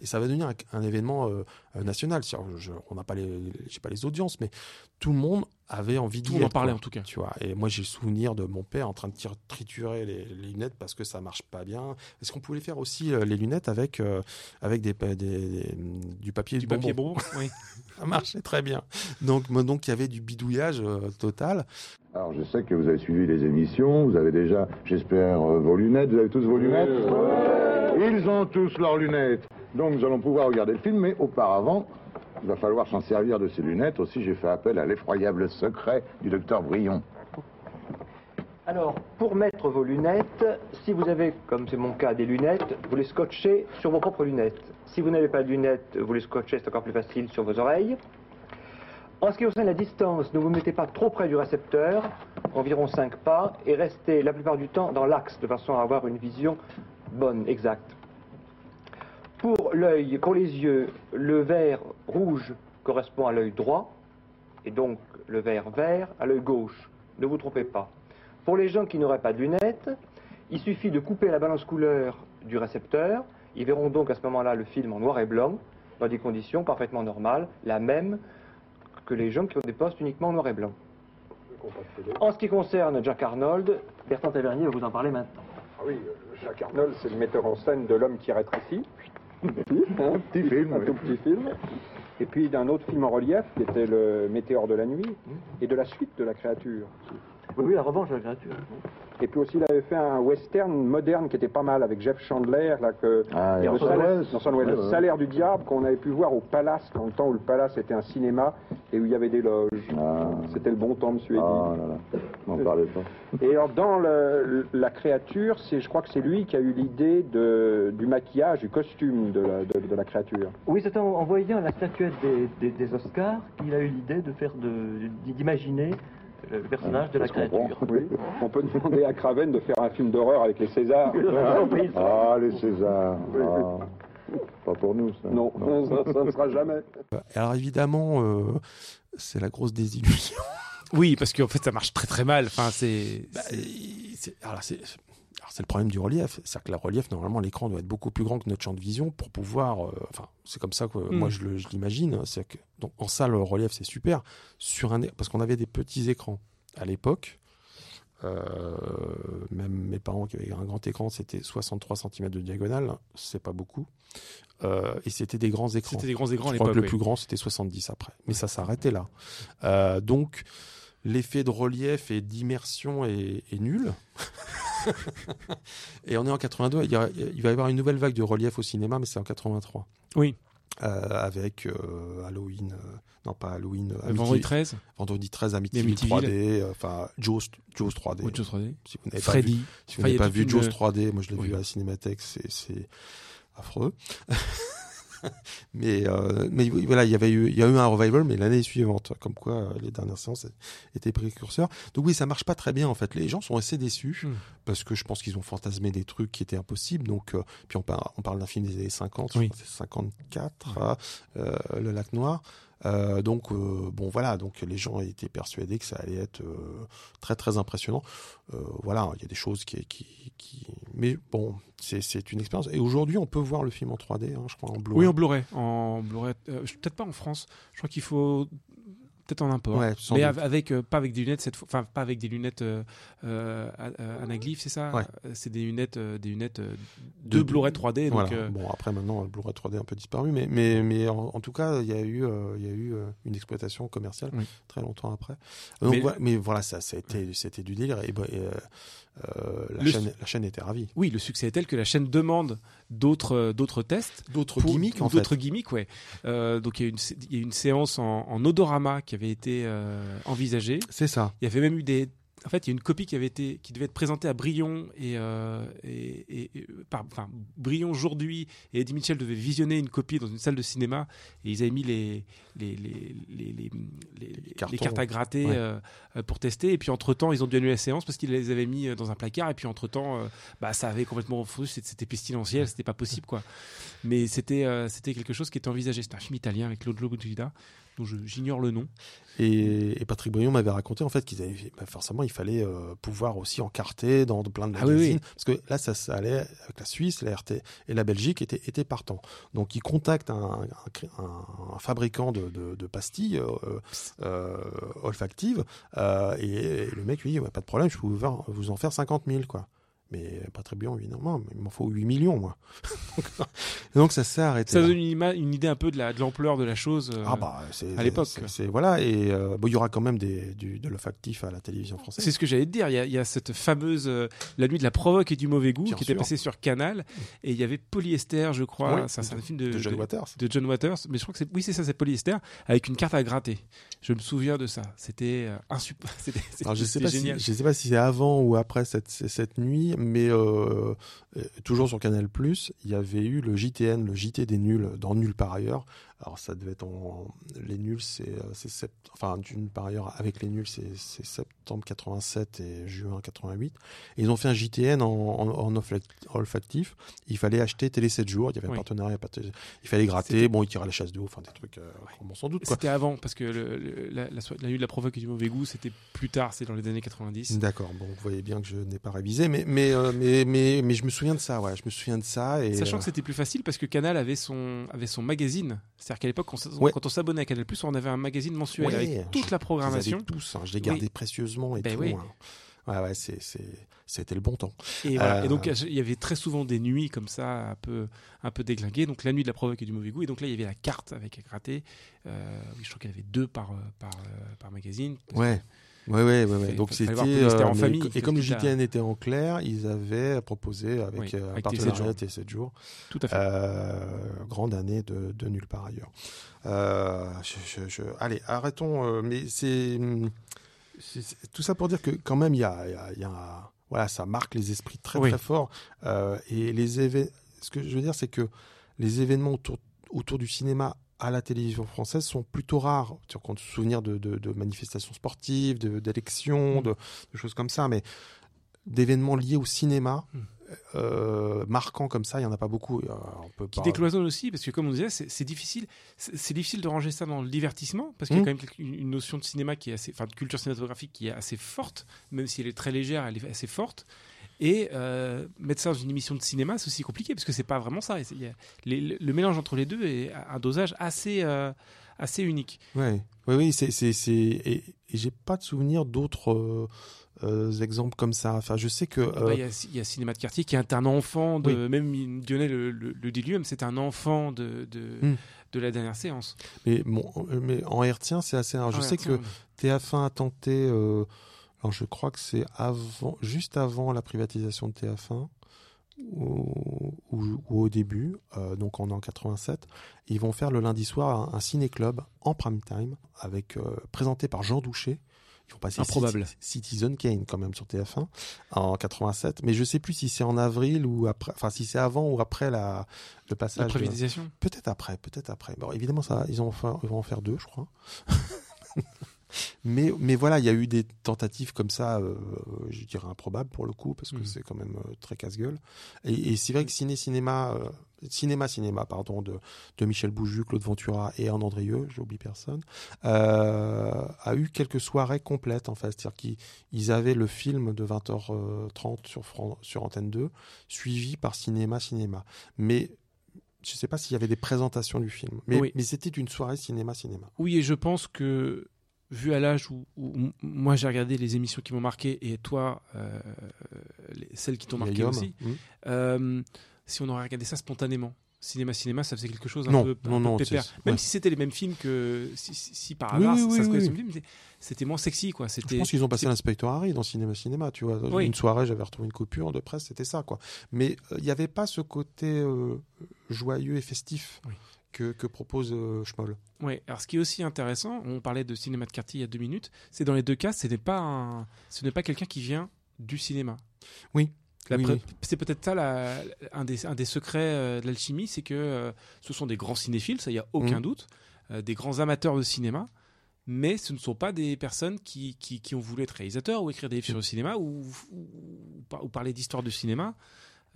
et ça va devenir un, un événement euh, national. Je- on n'a pas les, j'ai pas les audiences, mais tout le monde avait envie Tout d'y le monde en quoi. en tout cas. Tu vois, et moi j'ai le souvenir de mon père en train de tir- triturer les, les lunettes parce que ça marche pas bien. Est-ce qu'on pouvait faire aussi euh, les lunettes avec euh, avec des, pa- des- des- du papier Du bonbon papier bonbon. oui. Ça marchait très bien. Donc moi, donc il y avait du bidouillage euh, total. Alors, je sais que vous avez suivi les émissions, vous avez déjà, j'espère, euh, vos lunettes. Vous avez tous vos lunettes? Ils ont tous leurs lunettes. Donc, nous allons pouvoir regarder le film, mais auparavant, il va falloir s'en servir de ces lunettes. Aussi, j'ai fait appel à l'effroyable secret du docteur Brion. Alors, pour mettre vos lunettes, si vous avez, comme c'est mon cas, des lunettes, vous les scotchez sur vos propres lunettes. Si vous n'avez pas de lunettes, vous les scotchez, c'est encore plus facile, sur vos oreilles. En ce qui concerne la distance, ne vous mettez pas trop près du récepteur, environ 5 pas, et restez la plupart du temps dans l'axe, de façon à avoir une vision bonne, exacte. L'œil, pour les yeux, le vert rouge correspond à l'œil droit, et donc le vert vert à l'œil gauche. Ne vous trompez pas. Pour les gens qui n'auraient pas de lunettes, il suffit de couper la balance couleur du récepteur. Ils verront donc à ce moment-là le film en noir et blanc, dans des conditions parfaitement normales, la même que les gens qui ont des postes uniquement en noir et blanc. En ce qui concerne Jack Arnold, Bertrand Tavernier va vous en parler maintenant. Ah oui, euh, Jacques Arnold, c'est le metteur en scène de L'homme qui rétrécit. Un petit film, Un tout petit film. Et puis d'un autre film en relief qui était Le Météore de la nuit et de la suite de la créature. Oui, oui, la revanche de la créature. Et puis aussi, il avait fait un western moderne qui était pas mal avec Jeff Chandler, là, que, Ah, le, salaire, Ouais, le ouais. salaire du diable qu'on avait pu voir au Palace, dans le temps où le Palace était un cinéma et où il y avait des loges. Ah. C'était le bon temps, monsieur Eddy. Ah là là, n'en parlez pas. Et alors, dans le- la créature, c'est, je crois que c'est lui qui a eu l'idée du maquillage, du costume de la, de- de la créature. Oui, c'est en, en voyant la statuette des, des- des Oscars qu'il a eu l'idée de faire de, d'imaginer le personnage de la créature. Oui. On peut demander à Craven de faire un film d'horreur avec les Césars. Oui, Ah, les Césars. Ah. Pas pour nous, ça. non, ça, ça ne sera jamais. Alors évidemment, euh, c'est la grosse désillusion. Oui, parce qu'en fait, ça marche très très mal. Enfin, c'est. Bah, alors c'est c'est le problème du relief, c'est-à-dire que le relief normalement l'écran doit être beaucoup plus grand que notre champ de vision pour pouvoir, euh, enfin c'est comme ça que Mm. moi je l'imagine, que donc en salle le relief c'est super sur un parce qu'on avait des petits écrans à l'époque. euh, même mes parents qui avaient un grand écran, c'était 63 cm de diagonale, c'est pas beaucoup. Euh, et c'était des grands écrans. C'était des grands écrans Je crois que le oui. plus grand, c'était 70 après. Mais ça s'arrêtait là. Euh, donc, l'effet de relief et d'immersion est, est nul. et on est en 82. Il, y a- il va y avoir une nouvelle vague de relief au cinéma, mais c'est en 83. Oui. Euh, avec euh, Halloween, euh, non pas Halloween, vendredi 13, vendredi 13 Amityville Amityville. 3D, euh, enfin Jaws, Jaws 3D. Autre chose 3D. Si vous n'avez pas vu, si vous Enfin, n'avez pas vu Jaws 3D, moi je l'ai Oui. vu à la Cinémathèque, c'est affreux. mais euh, mais voilà, il y avait eu il y a eu un revival, mais l'année suivante, comme quoi euh, les dernières séances étaient précurseurs. Donc oui, ça marche pas très bien en fait. Les gens sont assez déçus Hmm. parce que je pense qu'ils ont fantasmé des trucs qui étaient impossibles. Donc euh, puis on parle on parle d'un film des années 50, je Oui. crois que c'est 54, hein, euh, le Lac Noir. Euh, donc euh, bon voilà, donc les gens étaient persuadés que ça allait être euh, très très impressionnant. Voilà, il y a des choses qui, qui, mais bon, c'est une expérience. Et aujourd'hui, on peut voir le film en 3D, hein, je crois en Blu-ray. Oui, en Blu-ray. En Blu-ray. peut-être pas en France. Je crois qu'il faut peut-être en import. Ouais, mais doute. avec euh, pas avec des lunettes cette fois. Enfin, pas avec des lunettes euh, euh, anaglyphes, c'est ça? Ouais. C'est des lunettes, des lunettes De- de Blu-ray 3D. Donc, Voilà. euh, Bon, après maintenant, le Blu-ray 3D a un peu disparu, mais mais mais en, en tout cas, il y a eu il y a eu une exploitation commerciale Oui. très longtemps après. Donc, Mais- voilà, mais voilà, ça, ça a été c'était du délire et, bah, et, euh, la chaîne la chaîne était ravie. oui, le succès est tel que la chaîne demande d'autres euh, d'autres tests. D'autres gimmicks en fait. D'autres gimmicks, ouais. Euh, donc il y y a une séance en, en odorama qui avait été euh, envisagée. C'est ça. Il y avait même eu des. En fait, il y a une copie qui avait été, qui devait être présentée à Brion et, euh, et, et- et- par, enfin, Brion aujourd'hui et Eddie Mitchell devaient visionner une copie dans une salle de cinéma et ils avaient mis les les les les, les, les- les cartons. cartes à gratter Ouais. euh, pour tester. Et puis entre temps ils ont dû annuler la séance parce qu'ils les avaient mis euh, dans un placard. Et puis entre temps bah ça avait complètement fondu c'était pestilentiel. C'était pas possible quoi. Mais c'était c'était quelque chose qui était envisagé. C'était un film italien avec Claude Logudida dont j'ignore le nom Et, et Patrick Brion m'avait raconté en fait qu'ils avaient bah, forcément il fallait euh, pouvoir aussi encarter dans plein de Ah oui, oui. magazines parce que là ça, ça allait avec la Suisse, la RT et la Belgique étaient, étaient partants. Donc ils contactent un, un, un- un fabricant de, de, de pastilles euh, euh, olfactives euh, et, et le mec lui dit ouais, pas de problème, je peux vous en faire 50 000 quoi. Mais dit non, non, mais il m'en faut 8 millions moi. Donc ça s'est arrêté. ça là. donne une, idée un peu de la de l'ampleur de la chose euh, Ah bah à l'époque. c'est- voilà et euh, bon, il y aura quand même des du, de l'olfactif à la télévision française. C'est ce que j'allais te dire. Il y, a, il y a cette fameuse euh, La nuit de la provoque et du mauvais goût Bien qui était passée sur Canal. Et il y avait Polyester, je crois. Oui, c'est un film de, de John de- Waters. de John Waters. Mais je crois que c'est. Oui, c'est ça, c'est Polyester. Avec une carte à gratter. Je me souviens de ça. C'était euh, insup- C'était je sais pas si, je sais pas si c'est avant ou après cette cette nuit, mais euh, euh, toujours sur Canal il y avait eu le JTN, le JT des nuls dans Nuls par ailleurs. Alors ça devait être en les nuls, c'est euh, c'est sept- enfin d'une par ailleurs avec les nuls, c'est c'est septembre 87 et juin 88. Et ils ont fait un JTN en, en, en olfac- olfactif. Il fallait acheter télé 7 jours. Il y avait un partenariat. Il fallait gratter. Bon, ils tiraient la chasse de haut, enfin des trucs, euh, bon, sans doute. C'était avant, parce que le- le- la, la nuit de la provoque et du mauvais goût, c'était plus tard, c'est dans les années 90. D'accord, bon, vous voyez bien que je n'ai pas révisé, mais, mais, euh, mais, mais, mais je me souviens de ça, ouais, je me souviens de ça. Et, Sachant euh, que c'était plus facile parce que Canal avait son, avait son magazine. C'est-à-dire qu'à l'époque, Ouais. quand on s'abonnait à Canal, on avait un magazine mensuel Ouais, avec toute je- la je programmation. avais tous, hein, je les gardais Oui. précieusement et Ben tout. oui. hein. Ouais, ouais, c'est, c'était le bon temps. Et, voilà. Euh, Et donc il y avait très souvent des nuits comme ça, un peu, un peu déglinguées. Donc la nuit de la provoque et du mauvais goût. Et donc là il y avait la carte avec à gratter. Euh, je crois qu'il y avait deux par, euh, par, par magazine. Ouais. que Ouais, ouais, ouais. ouais. Donc c'était. en mais- famille, et comme le JTN était en clair, ils avaient proposé avec Oui, euh, un avec partenariat T7 T7 jours. Tout à fait. Euh, grande année de, de nulle part ailleurs. Euh, je- je- je- Allez, arrêtons. euh, mais c'est tout ça pour dire que quand même il y a, il y a- il y a- voilà, ça marque les esprits très Oui. très fort. Euh, et les événements. Ce que je veux dire, c'est que les événements autour autour du cinéma à la télévision française sont plutôt rares. Tu compte se souvenir de, de- de manifestations sportives, de- d'élections, de, de choses comme ça, mais d'événements liés au cinéma. Mm. euh, marquants comme ça, il y en a pas beaucoup. Euh, on peut qui pas- décloisonne aussi parce que comme on disait c'est difficile c'est difficile de ranger ça dans le divertissement parce qu'il y a Mhm. quand même une notion de cinéma qui est assez enfin de culture cinématographique qui est assez forte même si elle est très légère elle est assez forte et euh, mettre ça dans une émission de cinéma c'est aussi compliqué parce que c'est pas vraiment ça y a- les- le, le mélange entre les deux est un dosage assez euh, assez unique Ouais, oui, oui, c'est, c'est, c'est, et, et j'ai pas de souvenir d'autres euh, euh, exemples comme ça. Enfin, je sais que. Ah bah, euh, il y, a, il y a Cinéma de quartier qui est un enfant de même Dionnet le, le, le c'est un enfant de de, Hmm. de la dernière séance mais, bon, mais en hertzien, c'est assez rare. Je sais que TF1 a tenté. euh, alors, je crois que c'est avant, juste avant la privatisation de TF1. Ou, ou- ou au début, euh, donc en an 87, ils vont faire le lundi soir un, un ciné-club en prime time, avec, euh, présenté par Jean Douché. Ils vont passer Improbable. Citi- Citizen Kane quand même sur TF1 en 87, mais je sais plus si c'est en avril ou après, enfin si c'est avant ou après la, le la passage. de- privatisation Peut-être après, peut-être après. Bon, évidemment, ça, ils vont en faire deux, je crois. mais, mais voilà, il y a eu des tentatives comme ça, euh, je dirais improbables pour le coup, parce que Mhm. c'est quand même euh, très casse-gueule. Et, et c'est vrai que ciné, cinéma, euh, cinéma, cinéma, pardon, de, de Michel Bouju, Claude Ventura et Anne Andrieux, j'oublie personne, euh, a eu quelques soirées complètes en fait. C'est-à-dire qu'ils ils avaient le film de 20h30 sur, Fran- sur Antenne 2, suivi par cinéma, cinéma. Mais je ne sais pas s'il y avait des présentations du film, mais, Oui. mais c'était une soirée cinéma-cinéma. Oui, et je pense que, vu à l'âge où, moi j'ai regardé les émissions qui m'ont marqué, et toi, euh, les- celles qui t'ont marqué aussi, hmm. euh, si on aurait regardé ça spontanément, cinéma, cinéma, ça faisait quelque chose un Non, peu, un non, peu non, pépère. Même ouais. si c'était les mêmes films que, si, si- si par hasard oui, ça oui, se c'était- moins sexy, quoi. Je pense qu'ils ont passé l'inspecteur Harry dans Cinéma Cinéma, tu vois. Une soirée, j'avais retrouvé une coupure de presse, c'était ça, quoi. Mais euh, il n'y avait pas ce côté joyeux et festif. Que, que propose euh, Schmoll. Ouais. Alors, ce qui est aussi intéressant, on parlait de cinéma de quartier il y a deux minutes, c'est dans les deux cas, ce n'est pas un, ce n'est pas quelqu'un qui vient du cinéma. Oui. Oui, oui. C'est peut-être ça la- un, des, un des secrets euh, de l'alchimie, c'est que euh, ce sont des grands cinéphiles, ça il y a aucun Mhm. doute, des grands amateurs de cinéma, mais ce ne sont pas des personnes qui, qui, qui ont voulu être réalisateurs ou écrire des livres sur le cinéma ou, ou, ou par- ou parler d'histoire du cinéma.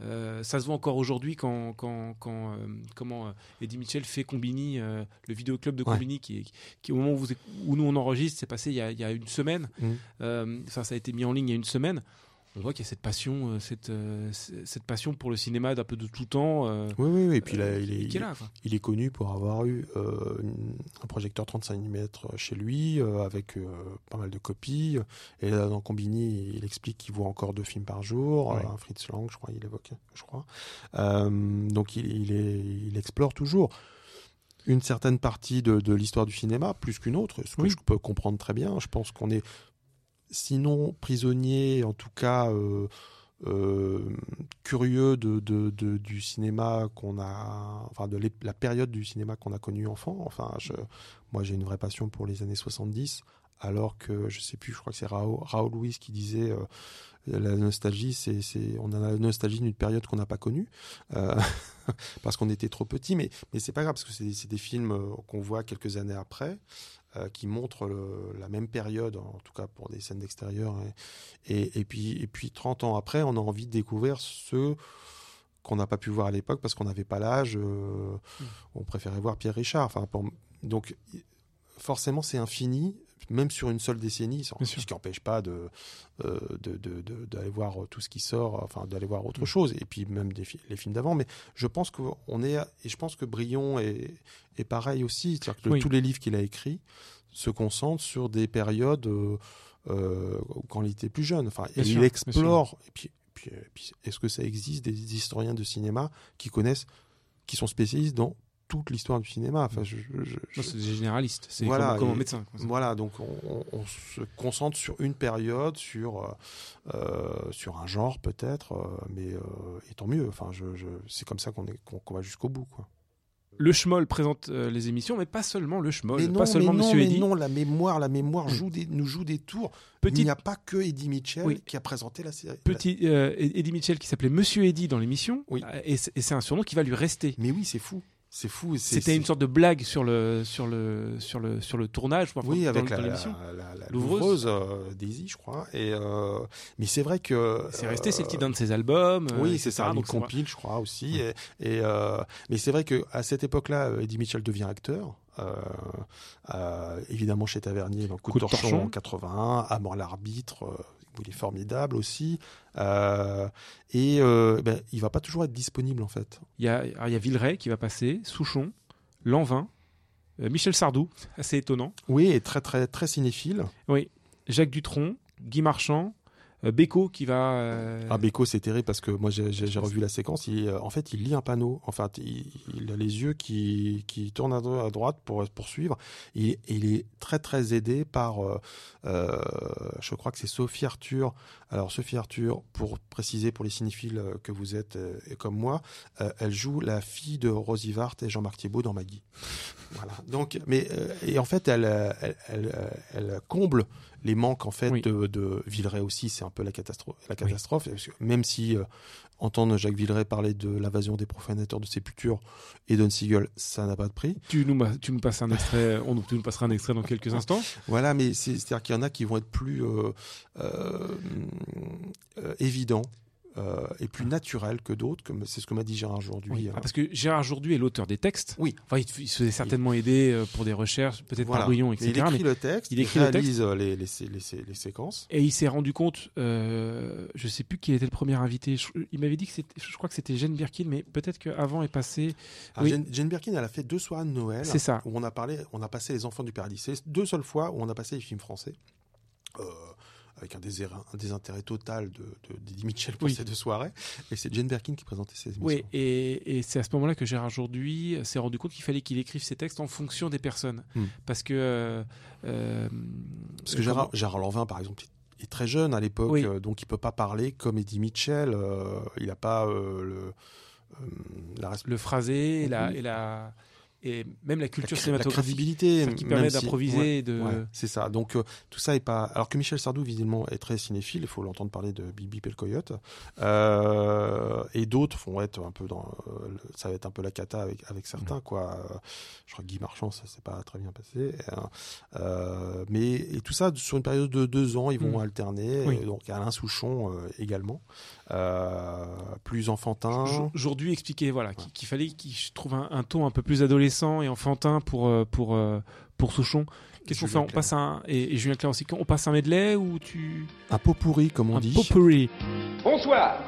Euh, ça se voit encore aujourd'hui quand, quand, quand euh, comment euh, Eddie Mitchell fait Combini, euh, le vidéoclub de Ouais. Combini, qui, au moment où, vous êtes- où nous on enregistre, c'est passé il y, a, il y a une semaine. Ça, ça a été mis en ligne il y a une semaine. On voit qu'il y a cette passion, euh, cette, euh, cette passion pour le cinéma d'un peu de tout temps. euh, Oui, oui, oui. Et puis là, euh, il est, là. il est connu pour avoir eu euh, un projecteur 35 mm chez lui, euh, avec euh, pas mal de copies. Et là, dans Combini, il explique qu'il voit encore deux films par jour. Ouais. Euh, un Fritz Lang, je crois, il évoque, je crois. Euh, donc, il, il, est, il explore toujours une certaine partie de, de l'histoire du cinéma, plus qu'une autre, ce que Oui. je peux comprendre très bien. Je pense qu'on est, sinon prisonnier, en tout cas... euh, euh, curieux de, du cinéma qu'on a, enfin de la période du cinéma qu'on a connu enfant. Enfin, je, moi j'ai une vraie passion pour les années 70, alors que je sais plus, je crois que c'est Raoul, Raoul Louis qui disait euh, la nostalgie, c'est, on a la nostalgie d'une période qu'on n'a pas connue parce qu'on était trop petit, mais mais c'est pas grave parce que c'est, des films qu'on voit quelques années après. Euh, qui montrent le- la même période, en tout cas pour des scènes d'extérieur, et, et, et puis, et puis 30 ans après, on a envie de découvrir ceux qu'on n'a pas pu voir à l'époque parce qu'on n'avait pas l'âge. euh, On préférait voir Pierre Richard. Enfin, pour- donc, forcément, c'est infini, même sur une seule décennie, sans- ce qui n'empêche pas de, euh, de, de- de- d'aller voir tout ce qui sort, enfin, d'aller voir autre Mm. chose, et puis même des fi- les films d'avant. Mais je pense qu'on est, et je pense que Brion est, est pareil aussi, c'est-à-dire que Oui. tous les livres qu'il a écrits se concentrent sur des périodes euh, euh, quand il était plus jeune. Enfin, et il explore. Et puis, puis, et puis, est-ce que ça existe des historiens de cinéma qui connaissent, qui sont spécialistes dans toute l'histoire du cinéma. Enfin, je, je- je- Non, c'est généraliste. C'est Voilà, comme, comme un médecin. quoi. Voilà, donc on, se concentre sur une période, sur euh, euh, sur un genre peut-être, euh, mais euh, et tant mieux. Enfin, je, c'est comme ça qu'on est qu'on va jusqu'au bout, quoi. Le Schmoll présente euh, les émissions, mais pas seulement le Schmoll, mais non, pas seulement mais non, Monsieur mais Eddy. non, la mémoire, la mémoire joue des, nous joue des tours. Il Petit, n'y a pas que Eddie Mitchell Oui. qui a présenté la série. petit euh, Eddie Mitchell qui s'appelait Monsieur Eddy dans l'émission, Oui. c'est et c'est un surnom qui va lui rester. Mais oui, c'est fou, c'est fou. C'était une sorte de blague sur le sur le sur le sur le tournage, Oui, dans, avec dans la, la L'ouvreuse. euh, Daisy, je crois. Et euh, mais c'est vrai que C'est resté, c'est le euh, titre d'un de ses albums. euh, Oui, c'est ça, vrai. compile, je crois aussi. Et, et, euh, mais c'est vrai que à cette époque-là, euh, Eddie Mitchell devient acteur. Euh, euh, évidemment chez Tavernier dans Coup, Coup de de torchon, torchon. en 81, à mort l'arbitre, euh, où il est formidable aussi. Euh, et euh, ben, il va pas toujours être disponible en fait. Il y a alors, il y a Villeray qui va passer, Souchon, Lanvin, euh, Michel Sardou, assez étonnant. Oui, et très très très cinéphile. Oui, Jacques Dutronc, Guy Marchand, Beko qui va. euh, Ah, Beko, c'est terrible parce que moi j'ai- revu la séquence. Euh, en fait, il lit un panneau. En fait, il, a les yeux qui, qui tournent à, dro- à droite pour poursuivre. Et, et il est très très aidé par, euh, euh, je crois que c'est Sophie Arthur. Alors Sophie Arthur, pour préciser pour les cinéphiles euh, que vous êtes euh, et comme moi, euh, elle joue la fille de Rosie Vart et Jean-Marc Thiebaud dans Maggie. Voilà. Donc, mais euh, et en fait, elle, euh, elle, elle, elle comble les manques en fait Oui. de, de Villeray aussi. C'est un peu la catastrophe. La catastrophe. Parce que même si euh, entendre Jacques Villeray parler de l'invasion des profanateurs de sépulture et Don Siegel, ça n'a pas de prix. tu nous tu nous passes un extrait, on tu nous passeras un extrait dans quelques instants. Voilà, mais c'est- c'est-à-dire qu'il y en a qui vont être plus euh, évidents euh, et plus naturels que d'autres. comme C'est ce que m'a dit Gérard aujourd'hui. Oui. hein. Ah, parce que Gérard Jourdu est l'auteur des textes. Oui. Enfin, il, il se faisait certainement aider euh, pour des recherches, peut-être Voilà. par Brouillon, Mais etc. il écrit mais- le texte, il il, écrit réalise euh, les, les, les, les- les séquences. Et il s'est rendu compte, euh, je sais plus qui était le premier invité. je- il m'avait dit que c'était, je crois que c'était Jane Birkin, mais peut-être qu'avant est passé. Alors, Oui. Jane, Jane Birkin, elle a fait deux soirées de Noël C'est ça. où on a parlé, on a passé les enfants du paradis. C'est deux seules fois où on a passé les films français. Euh, avec un, désir- un désintérêt total de, de, d'Eddie Mitchell pour Oui. ces deux soirées. Et c'est Jane Birkin qui présentait ces émissions. Oui, et, et c'est à ce moment-là que Gérard Jourduy s'est rendu compte qu'il fallait qu'il écrive ses textes en fonction des personnes, Hmm. parce que. euh, euh, Parce que Gérard, Gérard Lanvin, par exemple, est très jeune à l'époque, Oui. euh, donc il peut pas parler comme Eddie Mitchell. euh, il n'a pas euh, le, la, le phrasé et la, et la et même la culture la la cinématographique crédibilité celle qui permet si- d'improviser ouais, de ouais, c'est ça. Donc euh, tout ça est pas. Alors que Michel Sardou visiblement est très cinéphile, il faut l'entendre parler de Bibi et le Coyote, Euh, et d'autres vont être un peu dans. euh, ça va être un peu la cata avec avec certains quoi. Je crois que Guy Marchand ça s'est pas très bien passé. Euh, mais et tout ça sur une période de deux ans, ils vont Mm. alterner. Oui. Et donc Alain Souchon également, plus enfantin. Jour- Aujourd'hui, expliquer voilà qu'il qu'il fallait qu'il trouve un, un ton un peu plus adolescent et enfantin pour euh, pour euh, pour Souchon. Qu'est-ce qu'on fait? On passe un et, et Julien Clerc aussi. On passe un medley ou tu Un pot pourri comme on un dit. potpourri Bonsoir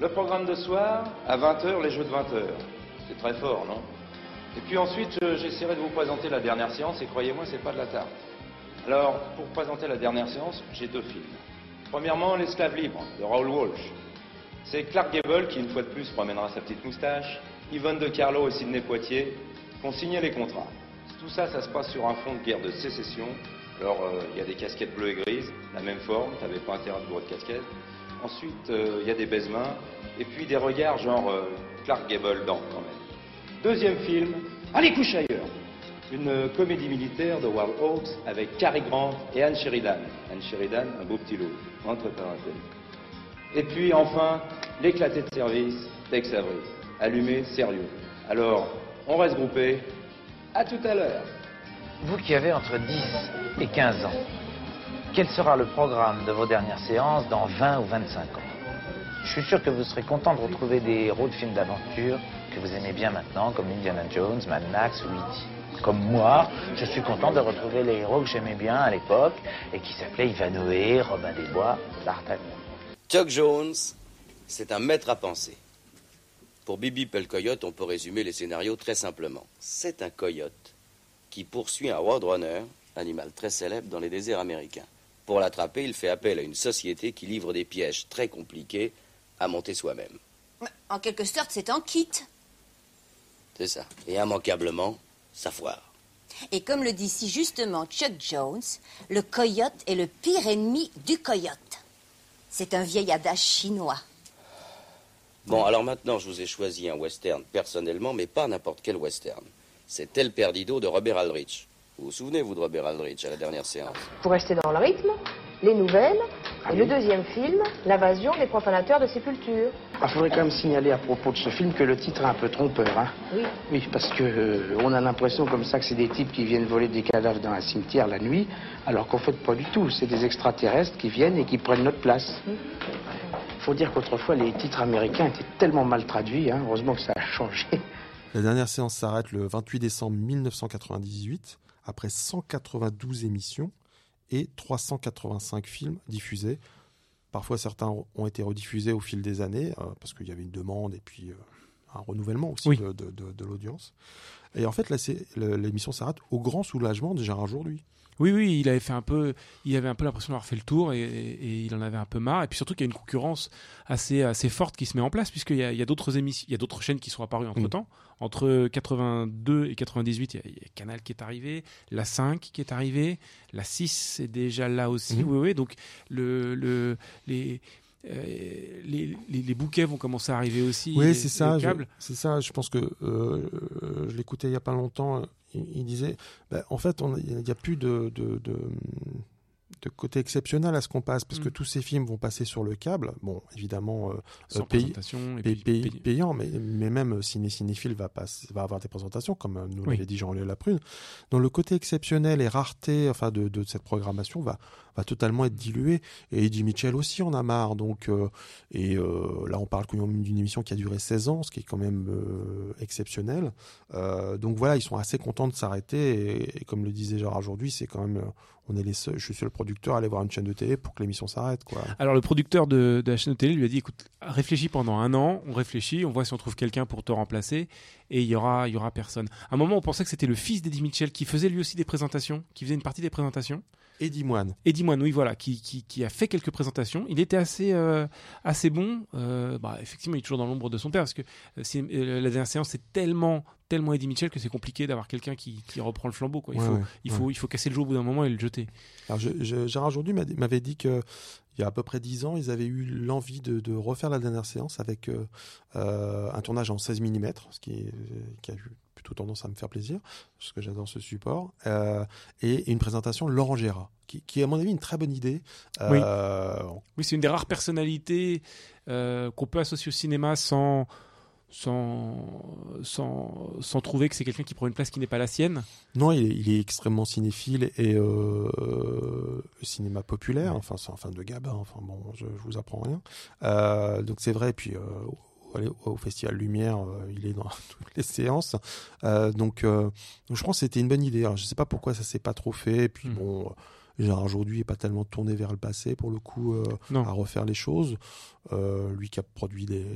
Le programme de soir, à 20h, les jeux de 20h. C'est très fort, non? Et puis ensuite, je- j'essaierai de vous présenter la dernière séance, et croyez-moi, c'est pas de la tarte. Alors, pour présenter la dernière séance, j'ai deux films. Premièrement, L'esclave libre, de Raoul Walsh. C'est Clark Gable qui, une fois de plus, promènera sa petite moustache, Yvonne de Carlo et Sidney Poitier, qui ont signé les contrats. Tout ça, ça se passe sur un fond de guerre de sécession. Alors, euh, il y a des casquettes bleues et grises, la même forme, t'avais pas intérêt de bourrer de casquette. Ensuite, euh, il y a des baise-mains, et puis des regards genre euh, Clark Gable dans, quand même. Deuxième film, Allez, couche ailleurs Une comédie militaire de Wild Hawks avec Cary Grant et Anne Sheridan. Anne Sheridan, un beau petit loup, entre parenthèses. Et puis enfin, l'éclaté de service, Tex Avery. Allumé, sérieux. Alors, on reste groupé. À tout à l'heure. Vous qui avez entre 10 et 15 ans, quel sera le programme de vos dernières séances dans 20 ou 25 ans? Je suis sûr que vous serez content de retrouver des héros de films d'aventure que vous aimez bien maintenant, comme Indiana Jones, Mad Max ou E.T. Comme moi, je suis content de retrouver les héros que j'aimais bien à l'époque et qui s'appelaient Ivanhoe, Robin des Bois, D'Artagnan. Chuck Jones, c'est un maître à penser. Pour Bibi le coyote, on peut résumer les scénarios très simplement. C'est un coyote qui poursuit un roadrunner, animal très célèbre dans les déserts américains. Pour l'attraper, il fait appel à une société qui livre des pièges très compliqués à monter soi-même. En quelque sorte, c'est en kit. C'est ça. Et immanquablement, ça foire. Et comme le dit si justement Chuck Jones, le coyote est le pire ennemi du coyote. C'est un vieil adage chinois. Bon, alors maintenant, je vous ai choisi un western personnellement, mais pas n'importe quel western. C'est El Perdido de Robert Aldrich. Vous vous souvenez, vous, de Robert Aldrich, à la dernière séance Pour rester dans le rythme, les nouvelles et le deuxième film, l'invasion des profanateurs de sépultures. Il Ah, faudrait quand même signaler à propos de ce film que le titre est un peu trompeur. Hein Oui. oui, parce que euh, on a l'impression comme ça que c'est des types qui viennent voler des cadavres dans un cimetière la nuit, alors qu'en fait pas du tout. C'est des extraterrestres qui viennent et qui prennent notre place. Faut dire qu'autrefois les titres américains étaient tellement mal traduits. Hein, heureusement que ça a changé. La dernière séance s'arrête le 28 décembre 1998, après 192 émissions et 385 films diffusés. Parfois, certains ont été rediffusés au fil des années, euh, parce qu'il y avait une demande et puis euh, un renouvellement aussi Oui. de, de- de- de l'audience. Et en fait, là, c'est- le- l'émission s'arrête au grand soulagement de Gérard Jourduy. Oui, oui, il avait fait un peu, il avait un peu l'impression d'avoir fait le tour et, et il en avait un peu marre. Et puis surtout qu'il y a une concurrence assez, assez forte qui se met en place puisqu'il y a, il y a d'autres émissions, il y a d'autres chaînes qui sont apparues entre temps. Entre 82 et 98, il y, a, il y a Canal qui est arrivé, la 5 qui est arrivée, la 6 est déjà là aussi. Mhm. Oui, oui, donc le, le, les, euh, les, les, les bouquets vont commencer à arriver aussi. Oui, c'est ça. C'est ça. Je pense que euh, euh, je l'écoutais il y a pas longtemps. Il, disait, bah, en fait, il n'y a plus de, de côté exceptionnel à ce qu'on passe, parce que Mm. tous ces films vont passer sur le câble. Bon, évidemment, euh, euh, pays- payant, mais, mais même ciné cinéphile va, pas, va avoir des présentations, comme euh, nous Oui. l'avait dit Jean-Léo Laprune. Donc le côté exceptionnel et rareté enfin, de, de cette programmation va, va totalement être dilué. Et Eddie Mitchell aussi en a marre. Donc, euh, et euh, là, on parle d'une émission qui a duré 16 ans, ce qui est quand même euh, exceptionnel. Euh, donc voilà, ils sont assez contents de s'arrêter. Et, et comme le disait Gérard aujourd'hui, c'est quand même, euh, on est les je suis le seul producteur à aller voir une chaîne de télé pour que l'émission s'arrête. quoi. Alors le producteur de, la chaîne de télé lui a dit écoute, réfléchis pendant un an, on réfléchit, on voit si on trouve quelqu'un pour te remplacer et il y aura, y aura personne. À un moment, on pensait que c'était le fils d'Eddie Mitchell qui faisait lui aussi des présentations, qui faisait une partie des présentations. Eddie Moine. Eddie Moine, oui, voilà, qui, qui, qui a fait quelques présentations. Il était assez, euh, assez bon. Euh, bah, effectivement, il est toujours dans l'ombre de son père parce que euh, la dernière séance, c'est tellement, tellement Eddie Mitchell que c'est compliqué d'avoir quelqu'un qui, qui reprend le flambeau. Quoi. Il, Ouais, faut, ouais, il, ouais. faut, il faut casser le jeu au bout d'un moment et le jeter. Alors, je, je- Gérard Jourduy m'a- m'avait dit que il y a à peu près 10 ans, ils avaient eu l'envie de, de refaire la dernière séance avec euh, un tournage en 16 mm, ce qui, est- qui a eu plutôt tendance à me faire plaisir, parce que j'adore ce support, euh, et une présentation Laurent Gérard, qui, qui est à mon avis une très bonne idée. Oui. Euh, Oui, c'est une des rares personnalités euh, qu'on peut associer au cinéma sans, sans, sans, sans trouver que c'est quelqu'un qui prend une place qui n'est pas la sienne. Non, il est, il est extrêmement cinéphile et euh, euh, cinéma populaire, enfin c'est un fan de Gabin, enfin bon, je, je vous apprends rien. Euh, donc c'est vrai, et puis euh, au, Festival Lumière, euh, il est dans toutes les séances. Euh, donc, euh, donc je pense que c'était une bonne idée. Alors, je sais pas pourquoi ça s'est pas trop fait, et puis bon... Gérard aujourd'hui est pas tellement tourné vers le passé pour le coup euh, à refaire les choses. Euh, lui qui a produit des,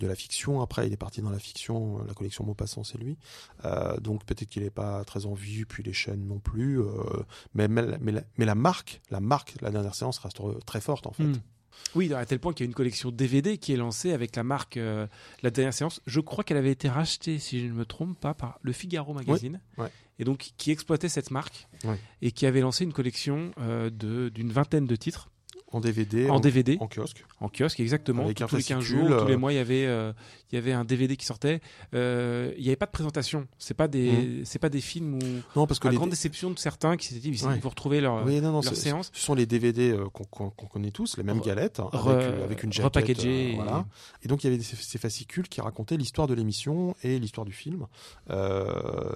de la fiction. Après, il est parti dans la fiction. La collection Maupassant, c'est lui. Euh, donc peut-être qu'il n'est pas très en vue, puis les chaînes non plus. mais, mais, la- mais, la, mais la marque, la marque, la dernière séance reste re- très forte en fait. Hmm. Oui, à tel point qu'il y a une collection DVD qui est lancée avec la marque euh, La Dernière Séance. Je crois qu'elle avait été rachetée, si je ne me trompe pas, par Le Figaro Magazine. ouais. Et donc, qui exploitait cette marque Ouais. et qui avait lancé une collection euh, de- d'une vingtaine de titres. En DVD, En, en- DVD. en kiosque. En kiosque, exactement. Avec tous les 15 fascicule, jours, tous les euh, mois, il y avait, euh, il y avait un DVD qui sortait. Euh, il n'y avait pas de présentation. C'est pas des, c'est pas des films où. Non, parce que les- grande déception de certains qui s'étaient dit, ils Ouais. vont retrouver leur, Oui, non, non, leur séance. Ce sont les DVD qu'on connaît tous, les mêmes galettes, hein, re- avec, avec une jaquette. et- donc il y avait ces, fascicules qui racontaient l'histoire de l'émission et l'histoire du film.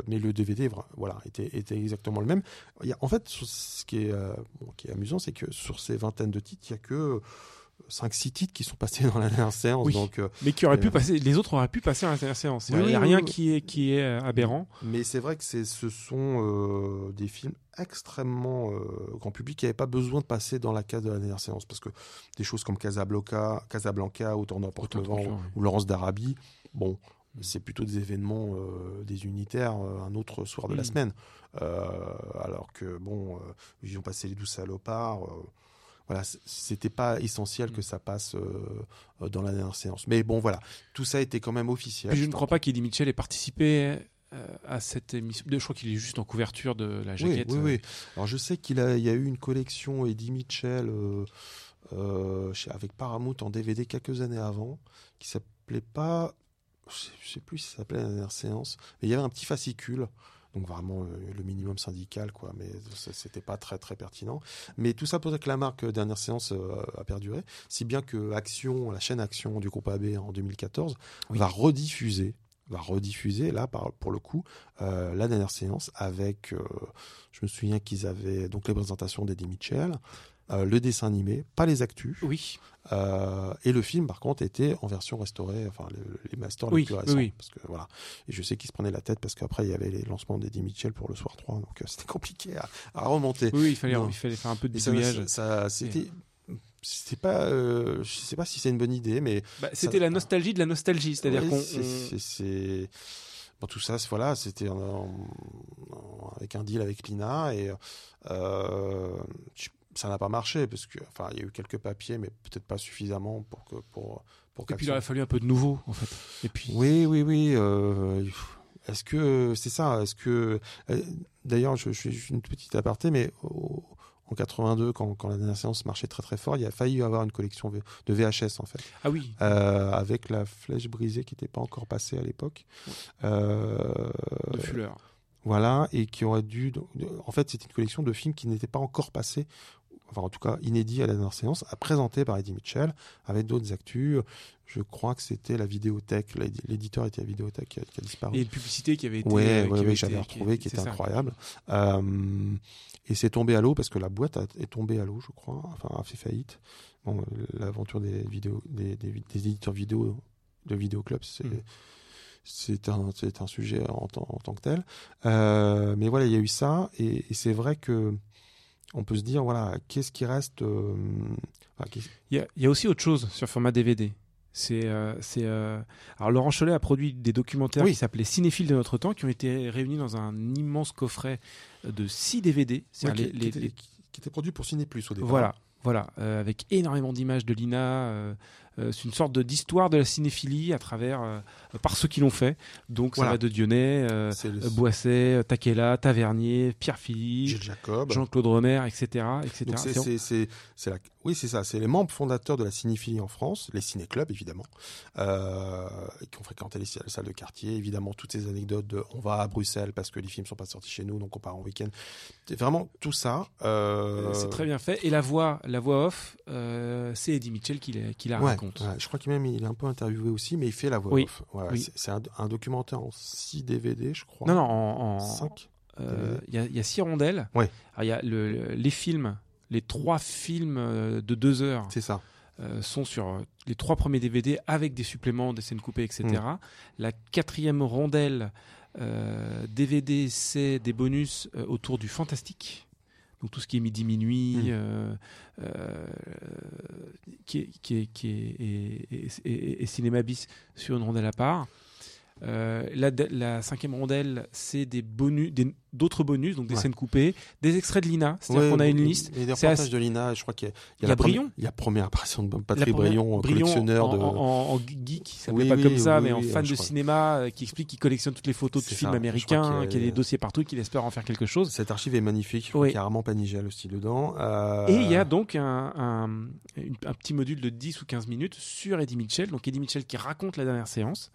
Mais le DVD, voilà, était, était exactement le même. Il y a, en fait, ce qui est, bon, qui est amusant, c'est que sur ces vingtaines de titres, il n'y a que 5-6 titres qui sont passés dans la dernière séance. Oui. donc, euh, mais qui auraient pu euh, passer, les autres auraient pu passer à la dernière séance. Il Oui, n'y a oui, rien qui est, qui est euh, aberrant. Mais c'est vrai que ce sont euh, des films extrêmement euh, grand public qui n'avaient pas besoin de passer dans la case de la dernière séance parce que des choses comme Casablanca, Casablanca Autant n'importe le vent ou Laurence d'Arabie, bon, c'est plutôt des événements euh, des unitaires euh, un autre soir de la Mm. semaine. Euh, alors que bon, euh, ils ont passé les douze salopards. Voilà, c'était pas essentiel que ça passe euh, euh, dans la dernière séance. Mais bon, voilà, tout ça était quand même officiel. Puis je ne crois pas qu'Eddie Mitchell ait participé euh, à cette émission. Je crois qu'il est juste en couverture de la jaquette. oui, oui. Alors je sais qu'il y a eu une collection Eddie Mitchell euh, euh, avec Paramount en DVD quelques années avant, qui s'appelait pas, je sais, je sais plus si ça s'appelait la dernière séance, mais il y avait un petit fascicule. Donc vraiment euh, le minimum syndical, quoi, mais c'était pas très très pertinent. Mais tout ça pour dire que la marque euh, dernière séance euh, a perduré, si bien que Action, la chaîne Action du groupe AB en 2014, va rediffuser va rediffuser là par, pour le coup euh, la dernière séance avec euh, je me souviens qu'ils avaient donc les présentations d'Eddie Mitchell euh, le dessin animé pas les actus. Oui et le film par contre était en version restaurée enfin le- les masters Oui, les plus récents oui. parce que voilà et je sais qu'ils se prenaient la tête parce qu'après il y avait les lancements d'Eddie Mitchell pour le soir 3 donc euh, c'était compliqué à, à remonter Oui, il fallait- il fallait faire un peu de bidouillage. ça, ça- c'était c'est pas euh, je sais pas si c'est une bonne idée mais Bah, ça- C'était la nostalgie de la nostalgie, c'est-à-dire qu'on c'est- bon, tout ça voilà c'était avec un deal avec Lina et euh, je- ça n'a pas marché parce que enfin il y a eu quelques papiers mais peut-être pas suffisamment pour que pour pour Et puis il aurait fallu un peu de nouveau, en fait. Et puis. oui, oui, oui. euh, est-ce que c'est ça Est-ce que euh, d'ailleurs, je, juste une petite aparté, mais en 82, quand, quand la dernière séance marchait très très fort, il y a failli avoir une collection de VHS en fait. Ah oui. Euh, avec la flèche brisée qui n'était pas encore passée à l'époque. Euh, De Fuller. Voilà, et qui aurait dû. En fait, c'était une collection de films qui n'étaient pas encore passés enfin en tout cas inédits à la dernière séance, à présenter par Eddie Mitchell, avec d'autres actus. Je crois que c'était la vidéothèque, l'édi- l'éditeur était la vidéothèque qui a, qui a disparu. Et une publicité qui avait été- Ouais, euh, ouais, j'avais retrouvé, qui- était incroyable. Euh, et c'est tombé à l'eau parce que la boîte a- est tombée à l'eau, je crois, enfin a fait faillite. Bon, l'aventure des vidéos, des, des, des éditeurs vidéo de vidéoclubs, c'est Mm. c'est un, sujet en, tant- en tant que tel. Euh, mais voilà, il y a eu ça, et, et c'est vrai que on peut se dire, voilà, qu'est-ce qui reste euh, enfin, Il y, a, il y a aussi autre chose sur format DVD. C'est, euh, c'est, euh, Alors, Laurent Cholet a produit des documentaires Oui. qui s'appelaient Cinéphiles de notre temps, qui ont été réunis dans un immense coffret de 6 DVD. Ouais, qui, les- qui les- était, les- qui était produit pour Ciné Plus au départ. Voilà, voilà, avec énormément d'images de Lina. Euh, c'est une sorte d'histoire de la cinéphilie à travers euh, par ceux qui l'ont fait. Donc ça Voilà. va de Dionnet, euh, le- Boisset, Takela, Tavernier, Pierre Philippe, Gilles Jacob. Jean-Claude Romer, etc., etc. C'est, la- oui, c'est ça. C'est les membres fondateurs de la cinéphilie en France, les ciné-clubs évidemment, euh, qui ont fréquenté les salles de quartier. Évidemment, toutes ces anecdotes de on va à Bruxelles parce que les films sont pas sortis chez nous, donc on part en week-end. C'est vraiment tout ça. euh, C'est très bien fait. Et la voix, la voix off, euh, c'est Eddie Mitchell qui la, Ouais, raconte. ouais, je crois qu'il même il est un peu interviewé aussi, mais il fait la voix Oui, off. Ouais, oui. C'est, un, un documentaire en 6 DVD, je crois. Non, non, en, en- 5 euh, Il y, a, il y a six rondelles. Ouais. Alors, il y a le- le- les films, les trois films euh, de deux heures. C'est ça. euh, sont sur les trois premiers DVD avec des suppléments, des scènes coupées, etc. Mm. La quatrième rondelle euh, DVD, c'est des bonus euh, autour du fantastique. Donc tout ce qui est midi minuit, Mm. Qui est, qui est, qui est- cinéma bis sur une rondelle à part. Euh, la, la cinquième rondelle, c'est des bonus, d'autres bonus, donc des Ouais. scènes coupées, des extraits de Lina. C'est-à-dire Ouais, qu'on a une liste. Et des reportages assez- de Lina, je crois qu'il y a, Il y a la première- Brion. Il y a première apparition de Patrick première- Brion, collectionneur en, de. en, en- en geek, qui s'appelait Oui, pas oui, comme ça, mais en fan de cinéma, euh, qui explique qu'il collectionne toutes les photos de films ça, américains, qu'il y a des dossiers partout, qu'il espère en faire quelque chose. Cette archive est magnifique. Qu'il y a Armand Panigel aussi dedans. Euh, Et il y a donc un, un petit module de 10 ou 15 minutes sur Eddie Mitchell. Donc Eddie Mitchell qui raconte la dernière séance.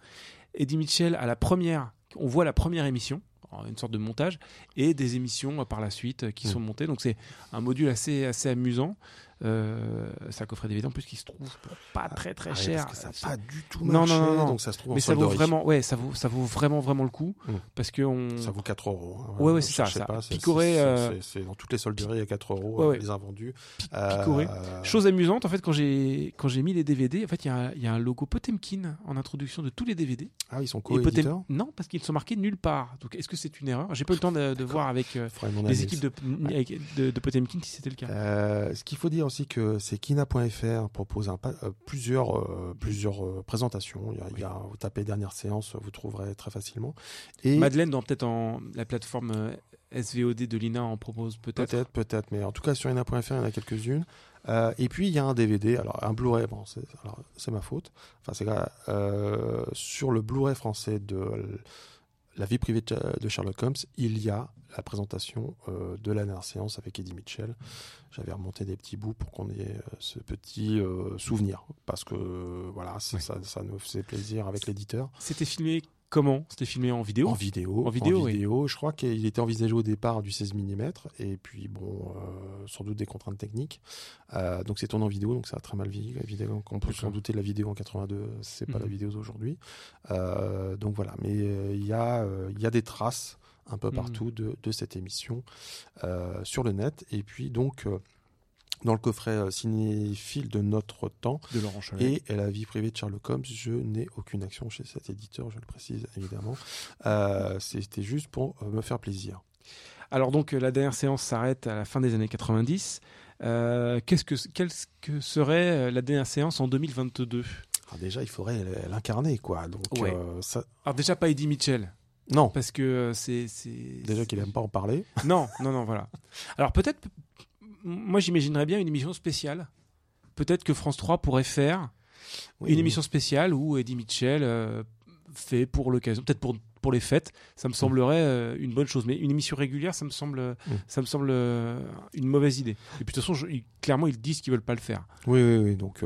Eddie Mitchell à la première, on voit la première émission, une sorte de montage, et des émissions euh, par la suite euh, qui Mm. sont montées. Donc c'est un module assez, assez amusant. Euh, c'est un coffret DVD en plus qui se trouve pour pas très très Ah cher. parce que ça pas du tout marché, non, non, non. donc ça se trouve en Mais ça vaut vraiment, ouais, ça vaut, ça vaut vraiment vraiment le coup Mm. parce que on. Ça vaut 4 euros. hein. Ouais, ouais, Ne c'est ça. ça. Picoré, c'est- euh, c'est- dans toutes les solderies à 4 euros, Ouais, ouais. les invendus. picoré. Euh, Chose amusante, en fait, quand j'ai quand j'ai mis les DVD, en fait, il y, a un- il y a un logo Potemkin en introduction de tous les DVD. Ah, ils sont co-éditeurs Potem- Non, parce qu'ils sont marqués nulle part. Donc, est-ce que c'est une erreur? J'ai pas eu le temps de, de voir avec euh, les équipes de, de Potemkin si c'était le cas. Euh, ce qu'il faut dire aussi que c'est Kina.fr propose un, euh, plusieurs euh, plusieurs euh, présentations. Il y a, il y a- vous tapez dernière séance, vous trouverez très facilement. Et Madeleine, dans peut-être en la plateforme SVOD de Lina, en propose peut-être? Peut-être, peut-être, mais en tout cas sur ina.fr, il y en a quelques-unes. Euh, et puis il y a un DVD, alors un Blu-ray, bon, c'est ma faute. Enfin, c'est. Euh, sur le Blu-ray français de La vie privée de Sherlock Holmes, il y a la présentation euh, de la dernière séance avec Eddie Mitchell. J'avais remonté des petits bouts pour qu'on ait euh, ce petit euh, souvenir, parce que voilà, ça, ça nous faisait plaisir avec l'éditeur. C'était filmé comment C'était filmé en vidéo En vidéo. En vidéo, oui. vidéo. Je crois qu'il était envisagé au départ du 16 mm et puis bon, euh, sans doute des contraintes techniques. Euh, donc c'est tourné en vidéo, donc ça a très mal vieilli. Évidemment, qu'on peut s'en douter, la vidéo en 82, c'est pas Mhm. la vidéo d'aujourd'hui. Euh, donc voilà, mais il y a il y a des traces un peu Mhm. partout de, de cette émission sur le net et puis donc. Dans le coffret euh, cinéphile de notre temps De Laurent Cholet. et la vie privée de Sherlock Holmes, je n'ai aucune action chez cet éditeur, je le précise évidemment. Euh, C'était juste pour euh, me faire plaisir. Alors donc la dernière séance s'arrête à la fin des années 90. Euh, qu'est-ce que quelle que serait la dernière séance en 2022 Alors déjà, il faudrait l'incarner, quoi. Donc, Ouais. euh, ça... Alors déjà pas Eddie Mitchell. Non. Parce que c'est c'est Déjà qu'il aime pas en parler. Non, non, non, voilà. Alors peut-être, moi j'imaginerais bien une émission spéciale. Peut-être que France 3 pourrait faire Oui, une émission spéciale où Eddie Mitchell euh, fait pour l'occasion, peut-être pour pour les fêtes, ça me semblerait euh, une bonne chose. Mais une émission régulière, ça me semble, ça me semble euh, une mauvaise idée. Et puis de toute façon, je- ils- clairement, ils disent qu'ils veulent pas le faire. Oui, oui, oui. Donc,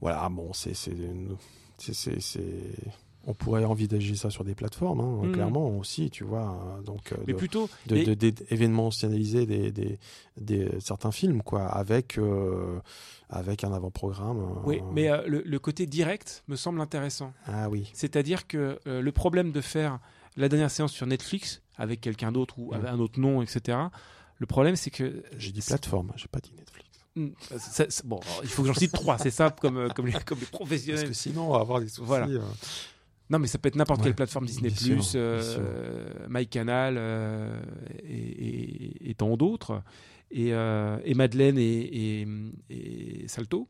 voilà, bon, c'est. c'est On pourrait envisager ça sur des plateformes, hein, Mhm. clairement aussi, tu vois. euh, Donc, euh, Mais de- plutôt, de, les- de- des- événementialiser des, des, des- certains films, quoi, avec, euh, avec un avant-programme. euh, Oui, mais euh, le, le côté direct me semble intéressant. Ah oui. C'est-à-dire que le problème de faire la dernière séance sur Netflix avec quelqu'un d'autre ou avec un autre nom, etc. Le problème, c'est que J'ai dit plateforme, j'ai pas dit Netflix. Mm, ça- ça- bon, alors, il faut que j'en cite trois, c'est ça, comme, comme, les, comme les professionnels. Parce que sinon, on va avoir des soucis. Voilà. Euh. Non, mais ça peut être n'importe Ouais, quelle plateforme Disney+, sûr, euh, bien sûr. MyCanal euh, et, et- et tant d'autres. Et, euh, et Madeleine et, Salto.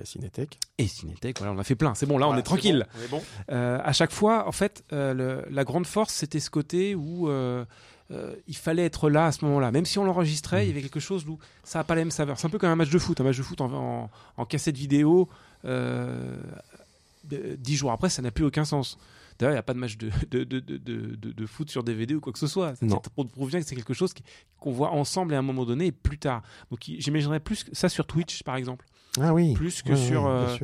Et Cinétech. Et Cinétech, voilà, on a fait plein. C'est bon, là, on est tranquille. bon, on est bon. Euh, à chaque fois, en fait, euh, le- la grande force, c'était ce côté où euh, euh, il fallait être là à ce moment-là. Même si on l'enregistrait, il y avait quelque chose où ça n'a pas la même saveur. C'est un peu comme un match de foot. Un match de foot en, en- en cassette vidéo, euh, dix jours après, ça n'a plus aucun sens. D'ailleurs, il n'y a pas de match de, de, de, de, foot sur DVD ou quoi que ce soit. Non. prouve prouve bien que c'est quelque chose qu'on voit ensemble à un moment donné et plus tard. Donc, j'imaginerais plus ça sur Twitch, par exemple. Ah oui. Plus que Ouais, sur. ouais, euh,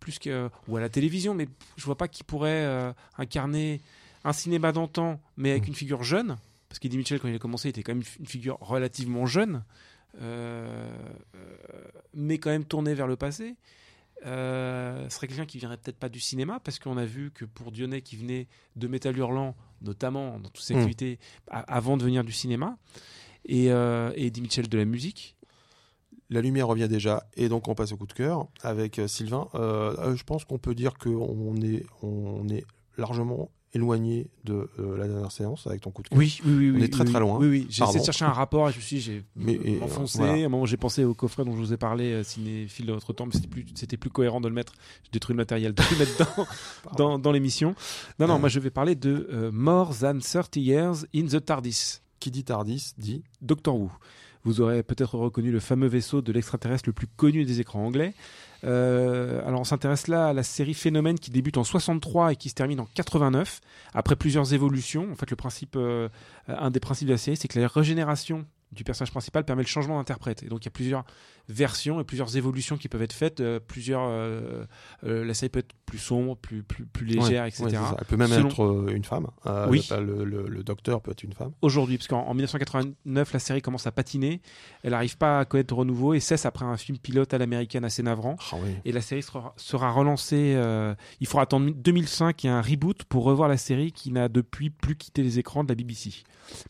plus que ou à la télévision, mais je vois pas qui pourrait euh, incarner un cinéma d'antan, mais Mm. avec une figure jeune, parce qu'Eddie Mitchell quand il a commencé, était quand même une figure relativement jeune, euh, euh, mais quand même tourné vers le passé. Euh, ce serait quelqu'un qui viendrait peut-être pas du cinéma, parce qu'on a vu que pour Dionnet qui venait de Métal Hurlant, notamment dans toutes ses Mm. activités, a- avant de venir du cinéma, et, euh, et Eddie Mitchell de la musique. La lumière revient déjà, et donc on passe au coup de cœur avec euh, Sylvain. Euh, je pense qu'on peut dire qu'on est, on est largement éloigné de euh, la dernière séance avec ton coup de cœur. Oui, oui, oui. On oui, est très oui, très loin. Oui, oui. J'ai essayé de chercher un rapport et je me suis j'ai enfoncé. voilà. À un moment, j'ai pensé au coffret dont je vous ai parlé, euh, cinéphile de votre temps, mais c'était plus, c'était plus cohérent de le mettre. J'ai détruit le matériel, de le mettre dans, dans, dans l'émission. Non, non, Euh. moi je vais parler de euh, More Than 30 Years in the TARDIS. Qui dit Tardis dit Doctor Who. Vous aurez peut-être reconnu le fameux vaisseau de l'extraterrestre le plus connu des écrans anglais. Euh, alors on s'intéresse là à la série Phénomène qui débute en 63 et qui se termine en 89 après plusieurs évolutions. En fait, le principe, euh, un des principes de la série, c'est que la régénération du personnage principal permet le changement d'interprète. Et donc il y a plusieurs versions et plusieurs évolutions qui peuvent être faites. euh, plusieurs, euh, euh, la série peut être plus sombre, plus plus, plus légère, Ouais, etc. ouais. Elle peut même Selon- être une femme. Oui. Le, le- docteur peut être une femme. aujourd'hui, parce qu'en en 1989, la série commence à patiner, elle n'arrive pas à connaître de renouveau et cesse après un film pilote à l'américaine assez navrant. Ah oui. Et la série sera, sera relancée. il faudra attendre 2005 et un reboot pour revoir la série qui n'a depuis plus quitté les écrans de la BBC.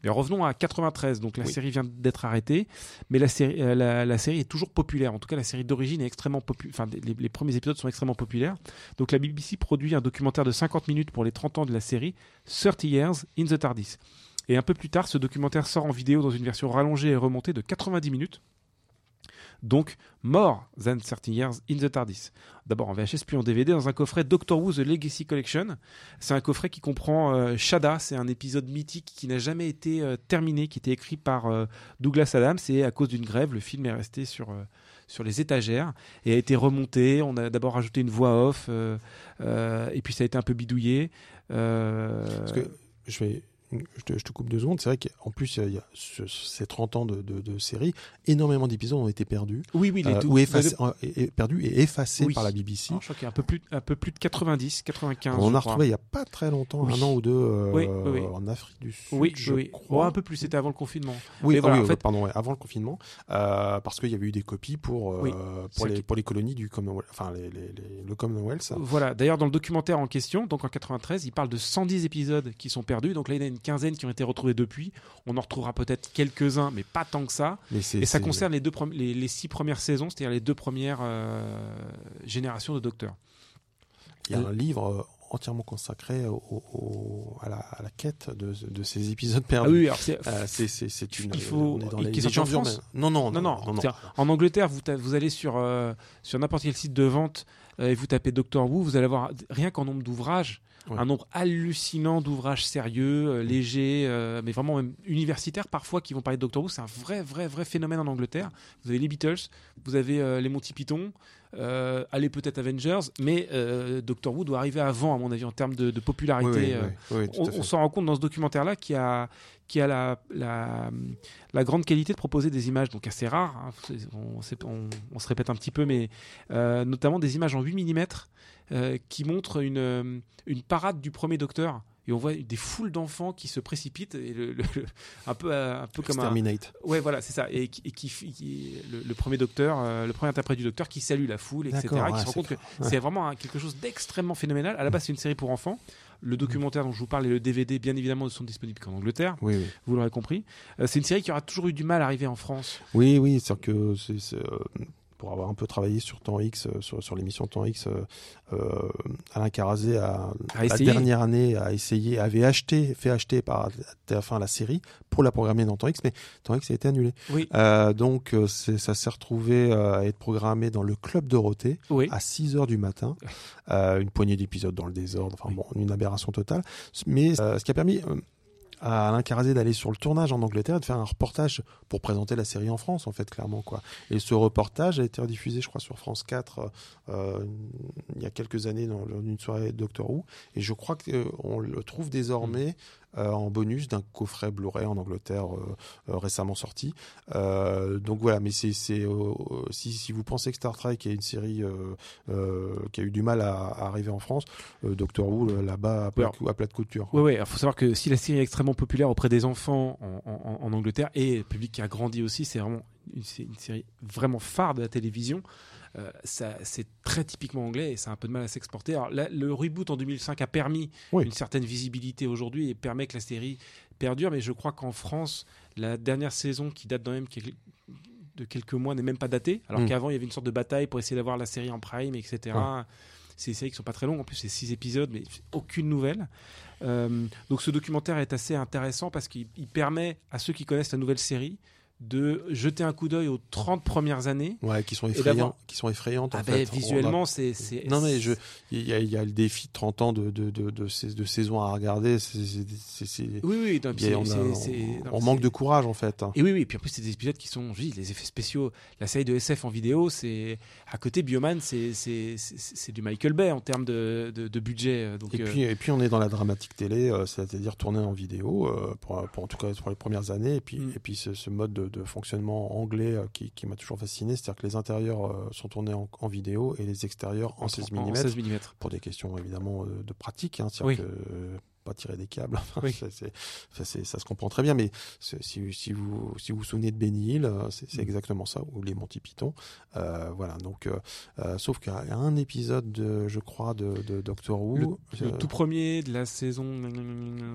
Mais revenons à 93. Donc la Oui. série vient d'être arrêtée, mais la série, euh, la, série est toujours populaire. En tout cas, la série d'origine est extrêmement populaire. Enfin, les, les premiers épisodes sont extrêmement populaires. Donc la BBC produit un documentaire de 50 minutes pour les 30 ans de la série, 30 Years in the TARDIS. Et un peu plus tard, ce documentaire sort en vidéo dans une version rallongée et remontée de 90 minutes donc More Than 30 Years in the TARDIS. D'abord en VHS puis en DVD dans un coffret Doctor Who The Legacy Collection. C'est un coffret qui comprend euh, Shada, c'est un épisode mythique qui n'a jamais été euh, terminé, qui était écrit par euh, Douglas Adams et à cause d'une grève, le film est resté sur sur les étagères et a été remonté. On a d'abord rajouté une voix off et puis ça a été un peu bidouillé. Je vais. Je te, je te coupe deux secondes. C'est vrai qu'en plus, il y a ce- ces 30 ans de, de, de série, énormément d'épisodes ont été perdus. Oui, oui, les Euh, ou effacés, euh, perdus et effacés Oui. par la BBC. Alors, je crois qu'il y a un peu plus, un peu plus de 90, 95. On a retrouvé il n'y a pas très longtemps, Oui. un an ou deux, euh, Oui, en Afrique du Sud. Oui, je oui. crois. Oh, un peu plus, c'était avant le confinement. Oui, ah voilà, oui, en fait- pardon, avant le confinement, euh, parce qu'il y avait eu des copies pour, les, qui- pour les colonies du Commonwealth, enfin les, les- le Commonwealth. Voilà, d'ailleurs dans le documentaire en question, donc en 93, il parle de 110 épisodes qui sont perdus, donc là il y a une quinzaine qui ont été retrouvés depuis, on en retrouvera peut-être quelques-uns, mais pas tant que ça, Mais et ça concerne les, deux les, les six premières saisons, c'est-à-dire les deux premières euh, générations de docteurs. Il y a un livre euh, entièrement consacré au, au- à, la, à la quête de, de ces épisodes perdus. Ah oui, alors c'est- Euh, c'est une. il faut on est dans et les qui est sorti en France. Non, non, non, non. non, non. C'est-à-dire, En Angleterre, vous, allez sur euh, sur n'importe quel site de vente euh, et vous tapez Doctor Who, vous allez avoir rien qu'en nombre d'ouvrages, Ouais. un nombre hallucinant d'ouvrages sérieux, euh, légers, euh, mais vraiment même universitaires parfois qui vont parler de Doctor Who. C'est un vrai, vrai, vrai phénomène en Angleterre. Vous avez les Beatles, vous avez euh, les Monty Python. Allez peut-être Avengers, mais Doctor Who doit arriver avant, à mon avis, en termes de, de popularité. Oui, oui, oui, oui, tout on s'en rend compte dans ce documentaire-là qui a, qui a la, la, la grande qualité de proposer des images donc assez rares. hein. On, c'est- on- on se répète un petit peu, mais notamment des images en 8 mm euh, qui montrent une, euh, une parade du premier docteur. Et on voit des foules d'enfants qui se précipitent, et le, le- le- un peu, euh, un peu comme un. Exterminate. Ouais, voilà, c'est ça. Et, qui- et qui, qui- le, le premier docteur, euh, le premier interprète du docteur qui salue la foule, etc. Qui se rend c'est compte que. Ouais. c'est vraiment un- quelque chose d'extrêmement phénoménal. À la base, c'est une série pour enfants. Le documentaire dont je vous parle et le DVD, bien évidemment, ne sont disponibles qu'en Angleterre. Oui, oui. Vous l'aurez compris. Euh, c'est une série qui aura toujours eu du mal à arriver en France. Oui, oui, c'est que c'est c'est, euh, pour avoir un peu travaillé sur Temps X, euh, sur, sur l'émission Temps X, euh, euh, Alain Carazé a, A la dernière année a essayé, avait acheté, fait acheter par TF1 la série pour la programmer dans Temps X, mais Temps X a été annulé. Oui. Euh, donc ça s'est retrouvé à être programmé dans le club Dorothée Oui. à 6 heures du matin, une poignée d'épisodes dans le désordre, enfin bon, une aberration totale. Mais ce qui a permis à Alain Carazé d'aller sur le tournage en Angleterre et de faire un reportage pour présenter la série en France, en fait, clairement. quoi. Et ce reportage a été rediffusé, je crois, sur France 4 euh, il y a quelques années dans une soirée Doctor Who. Et je crois qu'on le trouve désormais euh, en bonus d'un coffret Blu-ray en Angleterre euh, euh, récemment sorti. Euh, donc voilà, mais c'est euh, si, si vous pensez que Star Trek est une série euh, euh, qui a eu du mal à, à arriver en France, euh, Doctor Who euh, là-bas à, plat à plat de couture. Oui, oui. Il faut savoir que si la série est extrêmement populaire auprès des enfants en, en- en Angleterre et le public qui a grandi aussi, c'est vraiment une série vraiment phare de la télévision. Euh, ça, c'est très typiquement anglais et ça a un peu de mal à s'exporter. Alors là, le reboot en 2005 a permis Oui. une certaine visibilité aujourd'hui et permet que la série perdure, mais je crois qu'en France, la dernière saison qui date quand même quel- de quelques mois n'est même pas datée, alors Mm. qu'avant il y avait une sorte de bataille pour essayer d'avoir la série en prime, etc. Ouais. C'est des séries qui sont pas très longues, en plus c'est six épisodes, mais aucune nouvelle. Euh, donc ce documentaire est assez intéressant parce qu'il il permet à ceux qui connaissent la nouvelle série de jeter un coup d'œil aux 30 premières années. Ouais, qui sont effrayants, qui sont effrayantes. en Ah fait. ben, On visuellement, a- c'est- Non mais je, il y a, il y a le défi de 30 ans de de de de, sais- de saison à regarder. Oui, oui, non, a- on, a- non, manque de courage en fait. Et oui, oui, puis en plus, c'est des épisodes qui sont, je dis, les effets spéciaux. La série de SF en vidéo, c'est. À côté, Bioman, c'est du Michael Bay en termes de, de, de budget. Donc, Et euh, puis, et puis on est dans la dramatique télé, euh, c'est-à-dire tourner en vidéo, euh, pour, pour- en tout cas pour les premières années. Et puis, Mm. et puis ce, ce mode de, de fonctionnement anglais euh, qui, qui m'a toujours fasciné, c'est-à-dire que les intérieurs euh, sont tournés en, en vidéo et les extérieurs en, En- 16 en mm. 16 millimètres. Pour des questions évidemment euh, de pratique, hein, Oui. que pas tirer des câbles, Oui. ça, se comprend très bien. Mais si, si vous si vous vous souvenez de Benny Hill, c'est Mm. exactement ça, ou les Monty Python. Euh, voilà. Donc, euh, sauf qu'il y a un épisode, de, je crois, de, de Doctor Who. Le, le tout premier de la saison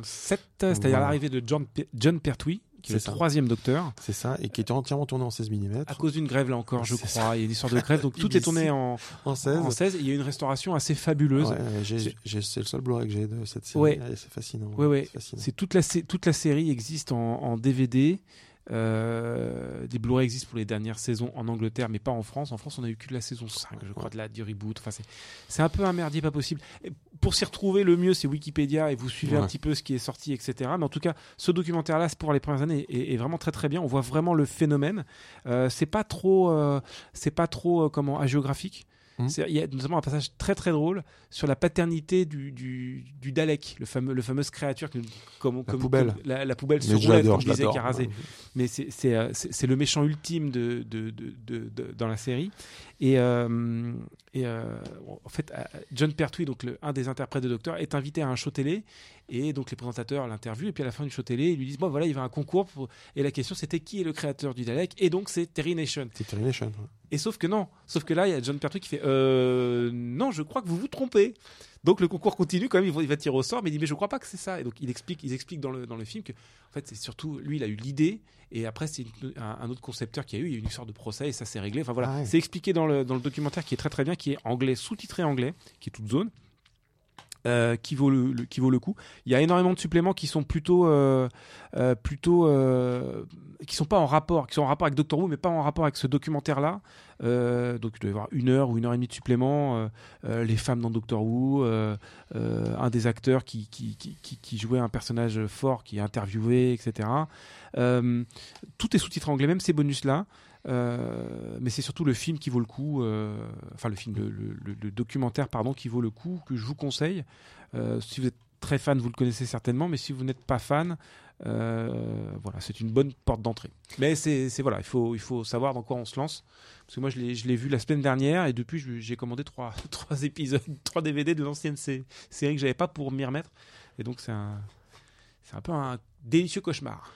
7, c'est-à-dire Voilà. l'arrivée de John, John Pertwee, qui est, le ça. troisième docteur. C'est ça, et qui était entièrement tourné en 16 mm. À cause d'une grève, là encore, je crois. ça. Il y a une histoire de grève, donc tout est tourné en, en 16. en 16. et il y a une restauration assez fabuleuse. Ouais, C'est- le seul Blu-ray que j'ai de cette série. Ouais. C'est fascinant. Ouais. C'est toute la, toute la série existe en, en DVD. Euh, des Blu-ray existent pour les dernières saisons en Angleterre, mais pas en France. En France, on a eu que la saison 5, je crois, de la, du reboot. Enfin, c'est- un peu un merdier, pas possible. Et pour s'y retrouver, le mieux, c'est Wikipédia et vous suivez un petit peu ce qui est sorti, etc. Mais en tout cas, ce documentaire-là, c'est pour les premières années, est, est vraiment très très bien. On voit vraiment le phénomène. Euh, c'est pas trop, euh, c'est pas trop comment hagiographique. C'est- Il y a notamment un passage très très drôle sur la paternité du, du, du Dalek, le fameux, le fameuse créature que, comme, comme- poubelle. comme- la, la poubelle sur roulette, comme je disait l'adore. Carazé. Ouais. Mais c'est euh, c'est- le méchant ultime de, de- de- dans la série. Et, euh, et euh, en fait, euh, John Pertwee, donc le- un des interprètes de Docteur, est invité à un show télé. Et donc les présentateurs l'interviewent. Et puis à la fin du show télé, ils lui disent Bon, voilà, il y avait un concours. pour- Et la question, c'était qui est le créateur du Dalek? Et donc, c'est Terry Nation. C'est Terry Nation. ouais. Et sauf que non. Sauf que là, il y a John Pertwee qui fait euh, Non, je crois que vous vous trompez. Donc le concours continue quand même, il va, il va tirer au sort, mais il dit mais je crois pas que c'est ça. Et donc il explique, ils expliquent dans le, dans le film que en fait c'est surtout lui il a eu l'idée et après c'est un, un autre concepteur qui a eu, il y a eu une histoire de procès et ça s'est réglé. Enfin voilà, Ah ouais. c'est expliqué dans le, dans le documentaire qui est très très bien, qui est anglais sous-titré anglais, qui est toute zone. Euh, qui vaut le, qui vaut le coup. Il y a énormément de suppléments qui sont plutôt euh, euh, plutôt euh, qui sont pas en rapport, qui sont en rapport avec Doctor Who, mais pas en rapport avec ce documentaire-là. Euh, donc il doit y avoir une heure ou une heure et demie de supplément. euh, les femmes dans Doctor Who, un des acteurs qui, qui, qui, qui- jouait un personnage fort, qui est interviewé, etc. Tout est sous-titré anglais, même ces bonus-là. Euh, mais c'est surtout le film qui vaut le coup, euh, enfin le film, le, documentaire pardon, qui vaut le coup, que je vous conseille. Euh, si vous êtes très fan, vous le connaissez certainement, mais si vous n'êtes pas fan, voilà, c'est une bonne porte d'entrée. Mais c'est voilà, il faut, il faut savoir dans quoi on se lance. Parce que moi, je l'ai vu la semaine dernière et depuis, j'ai commandé trois, trois épisodes, trois DVD de l'ancienne sé- série que j'avais pas pour m'y remettre. Et donc, c'est un, c'est un peu un délicieux cauchemar.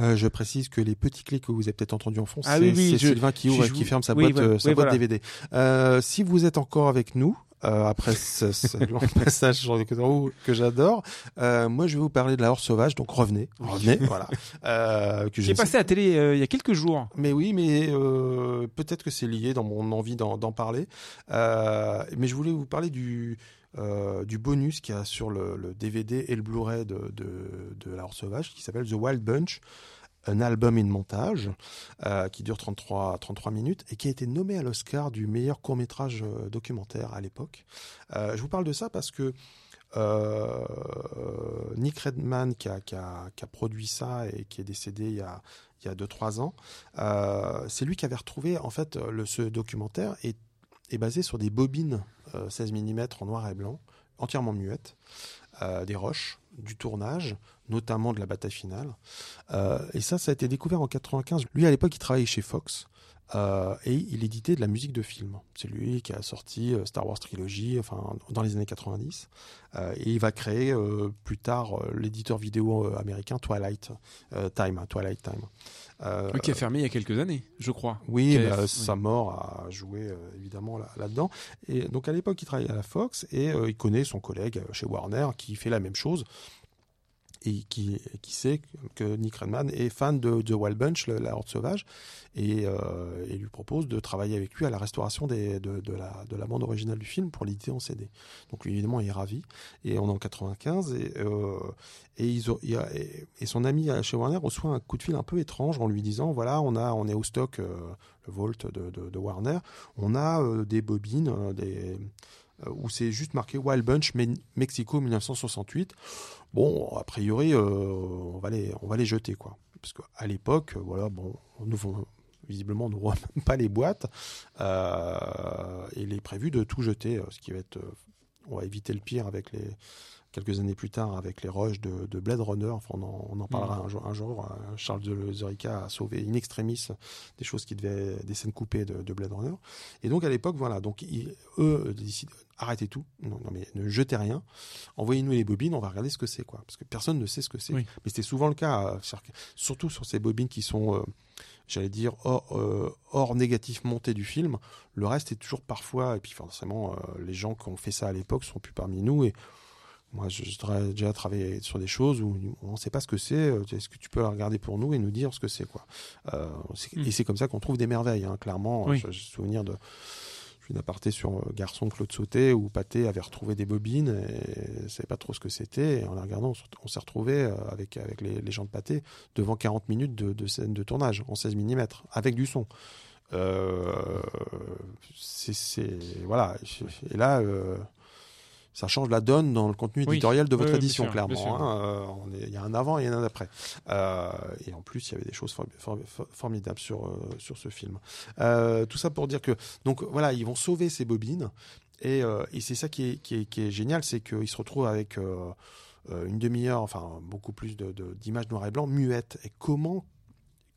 Euh, je précise que les petits clics que vous avez peut-être entendus en fond, Ah c'est oui, oui, Sylvain qui ouvre et qui ferme sa oui, boîte, voilà, euh, sa oui, boîte voilà. DVD. Euh, si vous êtes encore avec nous, euh, après ce, ce long passage que j'adore, euh, moi je vais vous parler de la horde sauvage, donc revenez, revenez, voilà. Euh, que J'ai passé à la télé il y a quelques jours. mais oui, mais peut-être que c'est lié dans mon envie d'en parler. Mais je voulais vous parler du, euh, du bonus qu'il y a sur le, DVD et le Blu-ray de, de, La Horde Sauvage qui s'appelle The Wild Bunch, un album in montage euh, qui dure 33, 33 minutes et qui a été nommé à l'Oscar du meilleur court-métrage euh, documentaire à l'époque. Je vous parle de ça parce que Nick Redman qui a, qui, a, produit ça et qui est décédé il y a, il y a 2-3 ans, c'est lui qui avait retrouvé en fait ce documentaire est, est basé sur des bobines euh, 16 mm en noir et blanc, entièrement muettes, euh, des roches, du tournage, notamment de la bataille finale. Euh, et ça, ça a été découvert en 95. Lui, à l'époque, il travaillait chez Fox. Euh, et il éditait de la musique de film. C'est lui qui a sorti euh, Star Wars Trilogy, enfin dans les années 90. Euh, et il va créer euh, plus tard l'éditeur vidéo américain Twilight Time, hein, Twilight Time. Oui, qui a fermé il y a quelques années, je crois. oui, bah, oui. sa mort a joué évidemment là- là-dedans. et donc à l'époque, il travaillait à la Fox et il connaît son collègue chez Warner qui fait la même chose et qui, qui sait que Nick Redman est fan de The Wild Bunch, la Horde Sauvage, et, euh, et lui propose de travailler avec lui à la restauration des, de, la, de la bande originale du film pour l'éditer en CD. Donc lui, évidemment, il est ravi. Et on est en 95, et, euh, et, ils ont- et, son ami euh, chez Warner reçoit un coup de fil un peu étrange en lui disant, voilà, on, a, on est au stock, euh, le Vault de, de, Warner, on a des bobines, des où c'est juste marqué Wild Bunch Me- Mexico 1968. Bon, a priori, euh, on va les, on va les jeter quoi, parce qu'à l'époque, euh, voilà, bon, nous visiblement, on n'ouvre même pas les boîtes. Euh, et il est prévu de tout jeter, ce qui va être, on va éviter le pire avec les quelques années plus tard avec les rushs de, de Blade Runner. Enfin, on en, on en parlera un jour. Un jour, Charles de Zorica a sauvé in extremis des choses qui devaient, des scènes coupées de, de Blade Runner. Et donc à l'époque, voilà, donc ils- eux décident arrêtez tout, non, non, mais ne jetez rien, envoyez-nous les bobines, on va regarder ce que c'est quoi, parce que personne ne sait ce que c'est. Oui. Mais c'était souvent le cas, euh, surtout sur ces bobines qui sont, euh, j'allais dire, hors, euh, hors négatif monté du film. Le reste est toujours parfois, et puis forcément, euh, les gens qui ont fait ça à l'époque sont plus parmi nous et moi, je- tra- déjà travaillé sur des choses où on ne sait pas ce que c'est. Est-ce que tu peux la regarder pour nous et nous dire ce que c'est quoi Euh, c'est- Et c'est comme ça qu'on trouve des merveilles, hein, clairement. Oui. J'ai souvenir de une aparté sur euh, Garçon Claude Sauté où Pathé avait retrouvé des bobines et savait pas trop ce que c'était. En la regardant, on s'est retrouvé euh, avec, avec les, les gens de Pathé devant 40 minutes de, de scène de tournage en 16 mm avec du son. Euh, c'est, voilà. Et là, ça change la donne dans le contenu Oui. éditorial de votre oui, édition, sûr, clairement. hein. Euh, Il y a un avant et un après. Euh, et en plus, il y avait des choses for- for- for- formidables sur, euh, sur ce film. Tout ça pour dire que, donc voilà, ils vont sauver ces bobines. Et, et c'est ça qui est, qui est, qui est génial, c'est qu'ils se retrouvent avec une demi-heure, enfin beaucoup plus de- de- d'images noir et blanc muettes. Et comment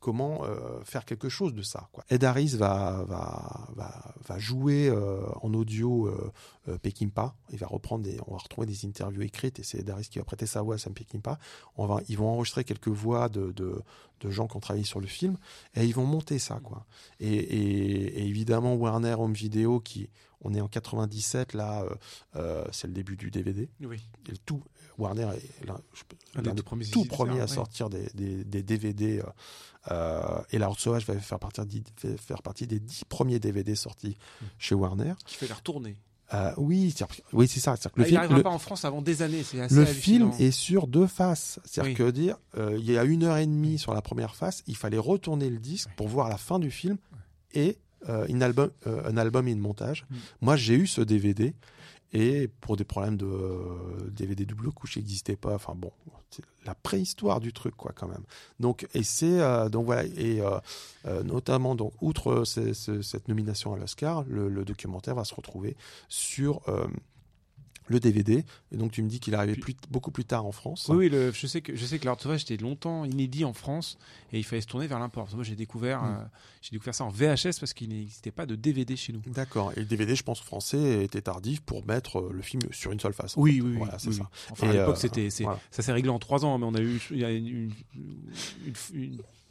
comment euh, faire quelque chose de ça. Quoi. Ed Harris va, va, va, va jouer euh, en audio euh, euh, Peckinpah. Il va reprendre des, on va retrouver des interviews écrites et c'est Ed Harris qui va prêter sa voix à Sam Peckinpah. On va, ils vont enregistrer quelques voix de, de, de gens qui ont travaillé sur le film et ils vont monter ça. Quoi. Et, et, et évidemment Warner Home Video qui, on est en 97 là, euh, c'est le début du DVD. Oui. Et le tout, Warner est l'un des tout premiers à ouais. sortir des, des, des DVD. Euh, et La Horde Sauvage va faire partie, faire des dix premiers DVD sortis chez Warner. Qui fait la retournée. Euh, oui, c'est- oui, c'est ça. que le Ah, il film- n'arrivera pas en France avant des années. Assez le film est sur deux faces. C'est-à-dire Oui. que dire, euh, il y a une heure et demie sur la première face, il fallait retourner le disque pour voir la fin du film et euh, une album, euh, un album et une montage. Mm. Moi, j'ai eu ce DVD et pour des problèmes de euh, DVD double couche qui n'existait pas. Enfin bon, c'est la préhistoire du truc quoi quand même. Donc et c'est euh, donc voilà et euh, euh, notamment donc outre ce- ce- cette nomination à l'Oscar, le, documentaire va se retrouver sur euh, le DVD. Et donc tu me dis qu'il est arrivé plus, beaucoup plus tard en France. Oui, oui le- je sais que je sais que l'art sauvage était longtemps inédit en France et il fallait se tourner vers l'import. Moi, j'ai découvert, Mm. euh, j'ai découvert ça en VHS parce qu'il n'existait pas de DVD chez nous. D'accord. Et le DVD, je pense, français était tardif pour mettre euh, le film sur une seule face. Oui, oui, oui. Voilà, c'est oui, ça. oui. Enfin, Et, à l'époque, euh, c'était, voilà. ça s'est réglé en trois ans, mais on a eu une-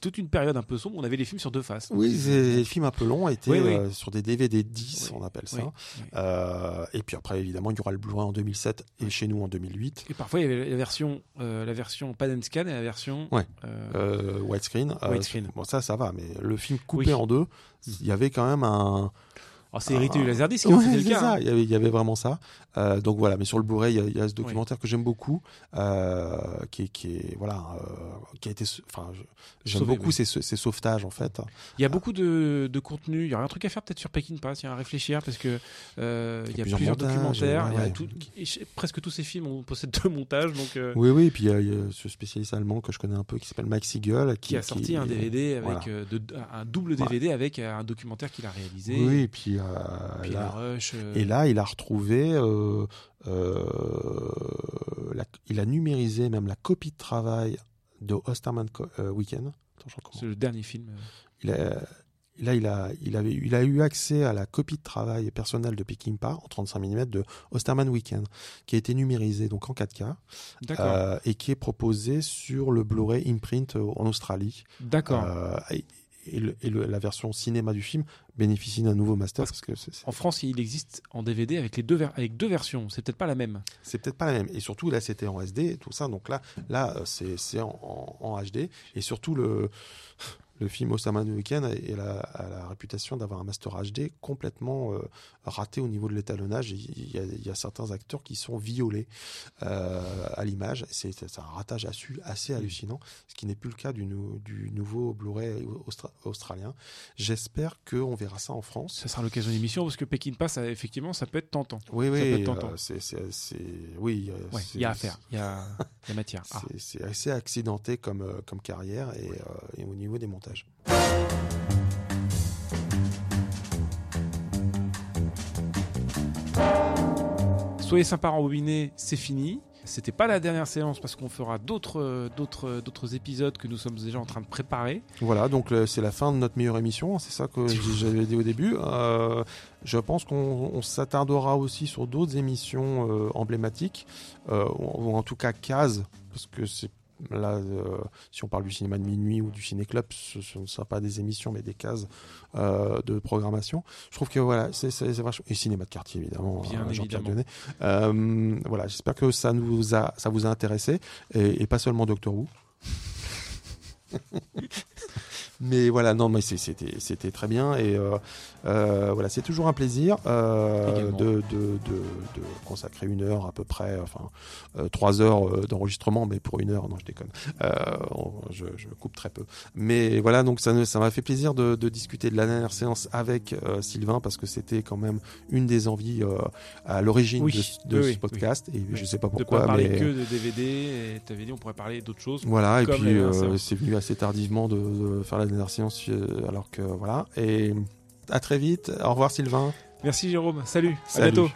toute une période un peu sombre. On avait les films sur deux faces. Oui, les films un peu longs étaient Oui, oui. euh, sur des DVD 10, on appelle ça. oui, oui. Euh, et puis après, évidemment, il y aura le Blu-ray en 2007 et chez nous en 2008. Et parfois, il y avait la version, euh, la version pan and scan et la version. Ouais. euh, Euh, widescreen. Euh, bon, ça, ça va, mais le film coupé Oui. en deux, il y avait quand même un. Alors, c'est hérité un- du Laserdisc, hein, Ouais, c'était le cas, ça. hein. Il, y avait, il y avait vraiment ça. Euh, donc voilà, mais sur le Blu-ray, il y a, il y a ce documentaire que j'aime beaucoup, euh, qui, est- qui est voilà, euh, qui a été, enfin, j'aime beaucoup oui. ces, ces sauvetages en fait. Il y a beaucoup de, de contenu. Il y aurait un truc à faire peut-être sur Pekin Pass. Il y a à réfléchir parce que il y a plusieurs plusieurs, montages, documentaires. ouais, il y a ouais. tout- et je- presque tous ces films on possède deux montages. Donc, Oui, oui, et puis il y, a, il y a ce spécialiste allemand que je connais un peu qui s'appelle Mike Siegel, qui, qui a sorti un DVD avec voilà. de- un double DVD avec un documentaire qu'il a réalisé. Oui, et puis, euh, Puis là, la Rush, euh, et là, il a retrouvé, euh, la- il a numérisé même la copie de travail de Osterman Weekend. C'est le dernier film. Il a, là, il a, il, avait, il a eu accès à la copie de travail personnelle de Peckinpah en 35 mm de Osterman Weekend, qui a été numérisé donc en 4K D'accord. euh, et qui est proposé sur le Blu-ray imprint en Australie. D'accord. Euh, et et, le- et le- la version cinéma du film bénéficie d'un nouveau master parce que En France, il existe en DVD avec les deux avec deux versions. C'est peut-être pas la même. c'est peut-être pas la même. Et surtout, là, c'était en SD et tout ça. Donc là, là euh, c'est c'est en, en- en HD. Et surtout, le, le film Osama de Weekend a, la, a la réputation d'avoir un master HD complètement euh, raté au niveau de l'étalonnage. Il y, a, il y a certains acteurs qui sont violés euh, à l'image. C'est un ratage assez hallucinant, ce qui n'est plus le cas du, nou- du nouveau Blu-ray austra- australien. J'espère qu'on verra ça en France. Ça sera l'occasion d'émission parce que Pekin Pass, effectivement, ça peut être tentant. Oui, oui, euh, c'est, oui. Ouais, il y a à faire. Il y a, y a matière. Ah. C'est, assez accidenté comme, comme carrière et, euh, et au niveau des montages. Soyez sympa rembobiné, c'est fini. C'était pas la dernière séance parce qu'on fera d'autres, d'autres, d'autres épisodes que nous sommes déjà en train de préparer. Voilà, donc euh, c'est la fin de notre meilleure émission, c'est ça que j'avais dit au début. Euh, je pense qu'on on s'attardera aussi sur d'autres émissions euh, emblématiques, euh, ou, ou en tout cas cases, parce que c'est là, euh, si on parle du cinéma de minuit ou du ciné-club, ce, ce ne sera pas des émissions, mais des cases euh, de programmation. Je trouve que voilà, c'est vachement... Et cinéma de quartier, évidemment, hein, Jean-Pierre. Euh, voilà, j'espère que ça, nous a, ça vous a intéressé, et, et pas seulement Doctor Who. Mais voilà, non, mais c'était c'était très bien et euh, euh, voilà, c'est toujours un plaisir euh, de, de, de, de consacrer une heure à peu près, enfin trois heures d'enregistrement, mais pour une heure, non, je déconne, on- je, je coupe très peu. Mais voilà, donc ça m'a fait plaisir de, de discuter de la dernière séance avec euh, Sylvain parce que c'était quand même une des envies euh, à l'origine Oui, de, ce- de oui, ce oui, podcast et je sais pas De pourquoi, pas parler mais que de DVD, et dit on pourrait parler d'autres choses. voilà, et puis euh, c'est venu assez tardivement de, de faire la euh, alors que voilà. Et à très vite. Au revoir Sylvain. Merci Jérôme, salut, à Salut. bientôt.